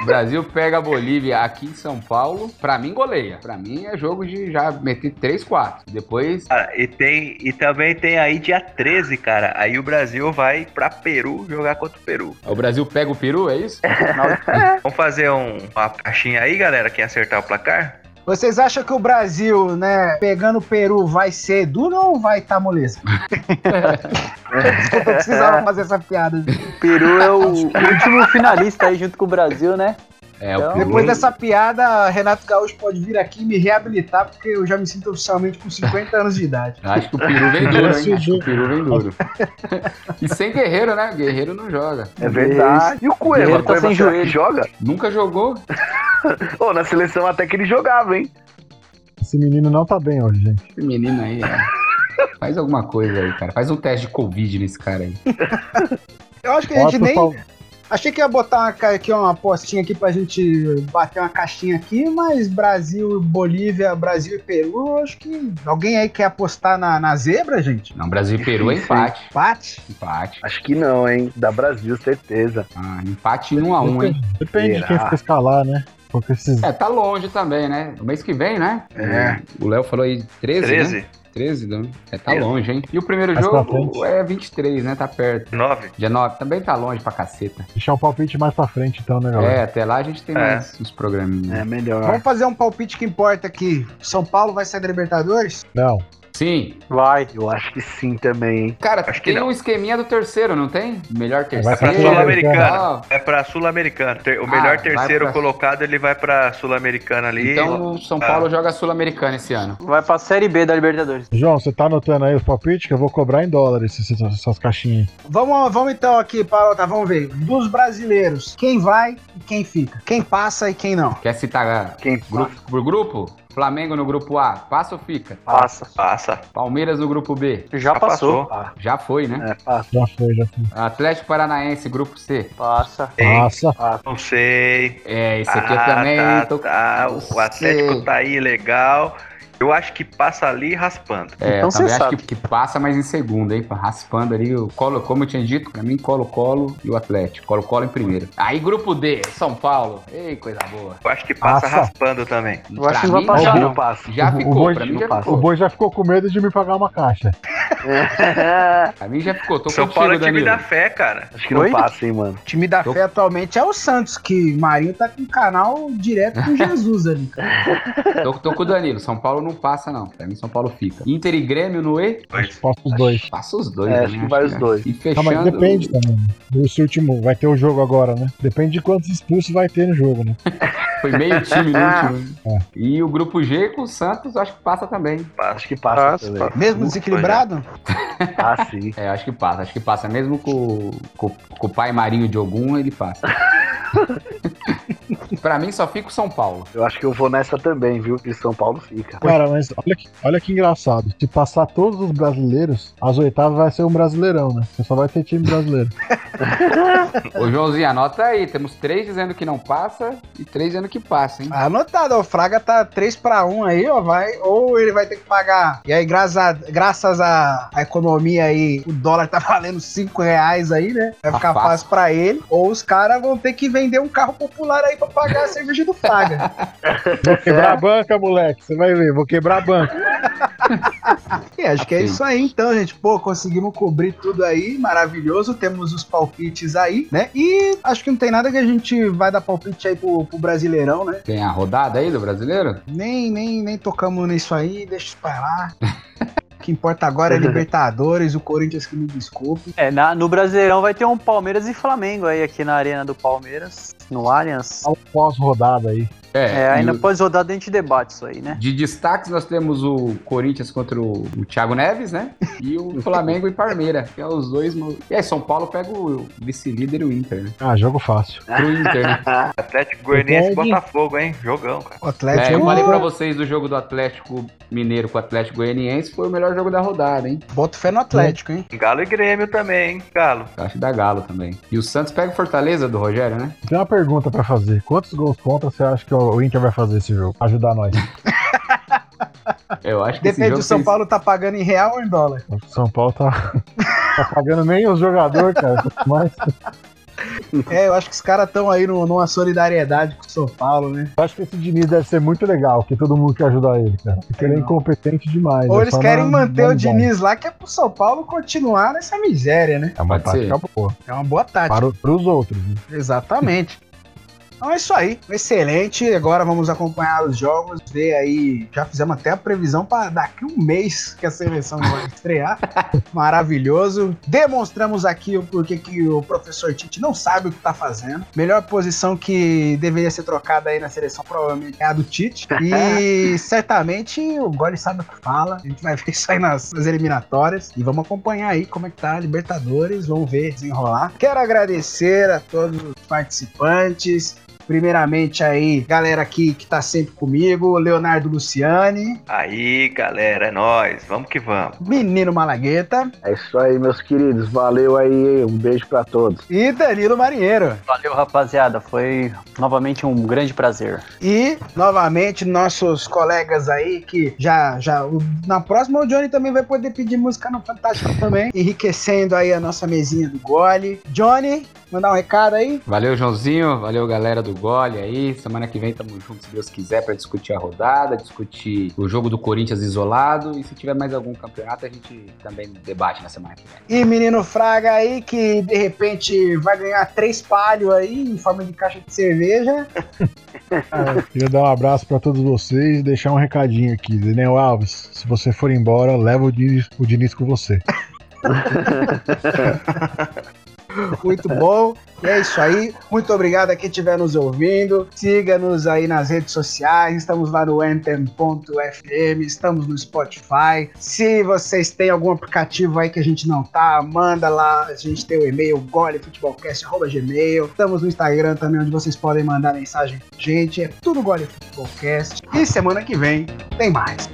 o Brasil pega a Bolívia aqui em São Paulo. Pra mim, goleia. Pra mim, é jogo de já meter 3, 4. Depois, Cara, e, tem, e também tem aí dia 13, cara. Aí o Brasil vai pra Peru jogar contra o Peru. o Brasil pega o peru, é isso? (laughs) Vamos fazer um, uma caixinha aí, galera, quem acertar o placar? Vocês acham que o Brasil, né, pegando o Peru, vai ser duro ou vai estar tá moleza? (laughs) (laughs) Desculpa, eu precisava fazer essa piada. O Peru é o (laughs) último finalista aí junto com o Brasil, né? É, Então. Depois dessa piada, Renato Gaúcho pode vir aqui e me reabilitar, porque eu já me sinto oficialmente com 50 anos de idade. Acho que o peru vem duro, hein? Acho que o peru vem duro. (laughs) E sem guerreiro, né? Guerreiro não joga. É verdade. E o Cueva? Guerreiro tá sem joelho. joga? Nunca jogou. (laughs) Ô, na seleção até que ele jogava, hein? Esse menino não tá bem hoje, gente. Esse menino aí, ó. Faz alguma coisa aí, cara. Faz um teste de Covid nesse cara aí. Eu acho que a gente nem. pau- Achei que ia botar uma, aqui uma apostinha aqui pra gente bater uma caixinha aqui, mas Brasil, Bolívia, Brasil e Peru, acho que alguém aí quer apostar na, na zebra, gente? Não, Brasil e Peru é empate. Empate? Empate. Acho que não, hein? Da Brasil, certeza. Ah, empate em 1 a 1 hein? Depende de Será? quem for escalar, né? Porque esses. É, tá longe também, né? O mês que vem, né? É. O Léo falou aí 13, 13. 13? Né? 13, né? É, tá Isso. longe, hein? E o primeiro Mais jogo é 23, né? Tá perto. 9. Dia 9 também tá longe pra caceta. Deixar o palpite mais pra frente, então, né, galera? É, até lá a gente tem É. mais uns programinhas. É melhor. Vamos fazer um palpite que importa aqui. São Paulo vai sair da Libertadores? Não. Sim. Vai. Eu acho que sim também, hein? Cara, Acho que tem não. um esqueminha do terceiro, não tem? Melhor Vai Pra pra terceiro. Sul-Americana. Ah, É pra Sul-Americana. O Ah, melhor vai terceiro pra- colocado, ele vai pra Sul-Americana ali. Então o São Paulo joga Sul-Americana esse ano. Vai pra Série B da Libertadores. João, você tá anotando aí os palpites que eu vou cobrar em dólares essas, essas caixinhas aí. Vamos, vamos então aqui, Paulo, tá, vamos ver. Dos brasileiros, quem vai e quem fica? Quem passa e quem não? Quer citar Quem grupo por grupo? Flamengo no grupo A, passa ou fica? Passa. Passa. Palmeiras no grupo B, Já passou. já foi, né? É, passa. Já foi, já foi. Atlético Paranaense, grupo C. Passa. Ei, Passa. Não sei. É, esse aqui eu Ah, também tá, tô... tá. O Atlético sei. tá aí legal. Eu acho que passa ali raspando. É, Então eu também acho que, que passa, mas em segundo, hein? Raspando ali o Colo, como eu tinha dito, pra mim, Colo-Colo e o Atlético. Colo-Colo em primeiro. Aí, grupo D, São Paulo. Ei, coisa boa. Eu acho que passa Passa. raspando também. Eu acho Pra que não vai mim, passar, já, não. passa. Já O- o ficou, boi pra mim não já passa. O ficou. boi já ficou com medo de me pagar uma caixa. (laughs) Pra mim já ficou. Tô São contigo, Paulo é time Danilo. da fé, cara. Acho que não Oi? passa, hein, mano. O time da Tô- fé atualmente é o Santos, que Marinho tá com canal direto com (laughs) Jesus ali. Tô, tô com o Danilo. São Paulo não passa, não. Pra mim, São Paulo fica. Inter e Grêmio no E? Posso os dois. Passa os dois. É, né? acho que vai os é. dois. E Não, fechando... mas depende também. Esse último, vai ter o jogo agora, né? Depende de quantos expulsos vai ter no jogo, né? (laughs) Foi meio time no último. É. E o grupo G com o Santos, acho que passa também. Acho que passa Passa, também. passa. Mesmo desequilibrado? (laughs) Ah, sim. É, acho que passa. Acho que passa. Mesmo com, com, com o pai Marinho de Ogum, ele passa. (laughs) pra mim, só fica o São Paulo. Eu acho que eu vou nessa também, viu? Que São Paulo fica. Cara, mas olha que, olha que engraçado. Se passar todos os brasileiros, as oitavas vai ser um brasileirão, né? Você só vai ter time brasileiro. (laughs) Ô, Joãozinho, anota aí. Temos três dizendo que não passa e três dizendo que passa, hein? Anotado, ó, o Fraga tá 3 pra 1 aí, ó, vai, ou ele vai ter que pagar. E aí, graças a, graças à à economia aí, o dólar tá (laughs) valendo 5 reais aí, né? Vai Tá ficar fácil. fácil pra ele. Ou os caras vão ter que vender um carro popular aí pra pagar a cerveja do Fraga. Vou quebrar a banca, moleque. Você vai ver, vou quebrar a banca. E acho que é isso aí, então, gente. Pô, conseguimos cobrir tudo aí, maravilhoso. Temos os palpites aí, né? E acho que não tem nada que a gente vai dar palpite aí pro, pro Brasileirão, né? Tem a rodada aí do brasileiro? Nem, nem, nem tocamos nisso aí, deixa isso pra lá. O que importa agora é Libertadores, o Corinthians que me desculpe. É, na- no Brasileirão vai ter um Palmeiras e Flamengo aí aqui na Arena do Palmeiras, no Allianz. Um pós-rodada aí. É, ainda e o- pós rodada a gente debate isso aí, né? De destaques, nós temos o Corinthians contra o, o Thiago Neves, né? E o (laughs) Flamengo e Parmeira, que é os dois. E aí, São Paulo pega o vice-líder e o Inter, né? Ah, jogo fácil. Pro Inter, né? (laughs) Atlético Goianiense e. Botafogo, hein? Jogão, cara. O Atlético. É, eu falei pra vocês do jogo do Atlético Mineiro com o Atlético Goianiense, foi o melhor jogo da rodada, hein? Boto fé no Atlético, hein? Galo e Grêmio também, hein? Galo. Acho da Galo também. E o Santos pega o Fortaleza do Rogério, né? Tem uma pergunta pra fazer. Quantos gols contra você acha que o Inter vai fazer esse jogo? Ajudar nós. (laughs) Eu acho que esse Depende jogo do São tem- Paulo tá pagando em real ou em dólar. O São Paulo tá, (laughs) tá pagando nem os jogadores, cara. Mas É, eu acho que os caras estão aí no- numa solidariedade com o São Paulo, né? eu acho que esse Diniz deve ser muito legal, que todo mundo quer ajudar ele, cara. Porque ele é Não. incompetente demais. Ou é eles querem na- manter na o. Diniz lá, que é pro São Paulo continuar nessa miséria, né? É uma Pode ser. tática boa. É uma boa tática. Para, o- pros outros. né? Exatamente. Então é isso aí, excelente. Agora vamos acompanhar os jogos, ver aí. Já fizemos até a previsão para daqui um mês que a seleção vai estrear. (laughs) Maravilhoso. Demonstramos aqui o porquê que o professor Tite não sabe o que tá fazendo. Melhor posição que deveria ser trocada aí na seleção provavelmente é a do Tite. E (laughs) certamente o Gole sabe o que fala. A gente vai ver isso aí nas, nas eliminatórias. E vamos acompanhar aí como é que tá a Libertadores. Vamos ver desenrolar. Quero agradecer a todos os participantes. Primeiramente aí, galera aqui que tá sempre comigo, Leonardo Luciani, Aí, galera, é nóis. Vamos que vamos. Menino Malagueta É isso aí, meus queridos. Valeu aí. Um beijo pra todos. e Danilo Marinheiro. Valeu, rapaziada. Foi novamente um grande prazer. E, novamente, nossos colegas aí que já, já, na próxima o Johnny também vai poder pedir música no Fantástico também, enriquecendo aí a nossa mesinha do gole. Johnny, mandar um recado aí? Valeu, Joãozinho. Valeu, galera do Gole aí. Semana que vem tamo junto, se Deus quiser, pra discutir a rodada, discutir o jogo do Corinthians isolado. E se tiver mais algum campeonato, a gente também debate na semana que vem. E menino Fraga aí, que de repente vai ganhar três palhos aí em forma de caixa de cerveja. (laughs) É, queria dar um abraço pra todos vocês e deixar um recadinho aqui. Daniel Alves, se você for embora, leva o Diniz, o Diniz com você. (laughs) (laughs) Muito bom. E é isso aí. Muito obrigado a quem estiver nos ouvindo. Siga-nos aí nas redes sociais. Estamos lá no anthem.fm, estamos no Spotify. Se vocês têm algum aplicativo aí que a gente não tá, manda lá. A gente tem o e-mail golefutebolcast.gmail. Estamos no Instagram também, onde vocês podem mandar mensagem pra gente. É tudo Gole Futebolcast. E semana que vem tem mais.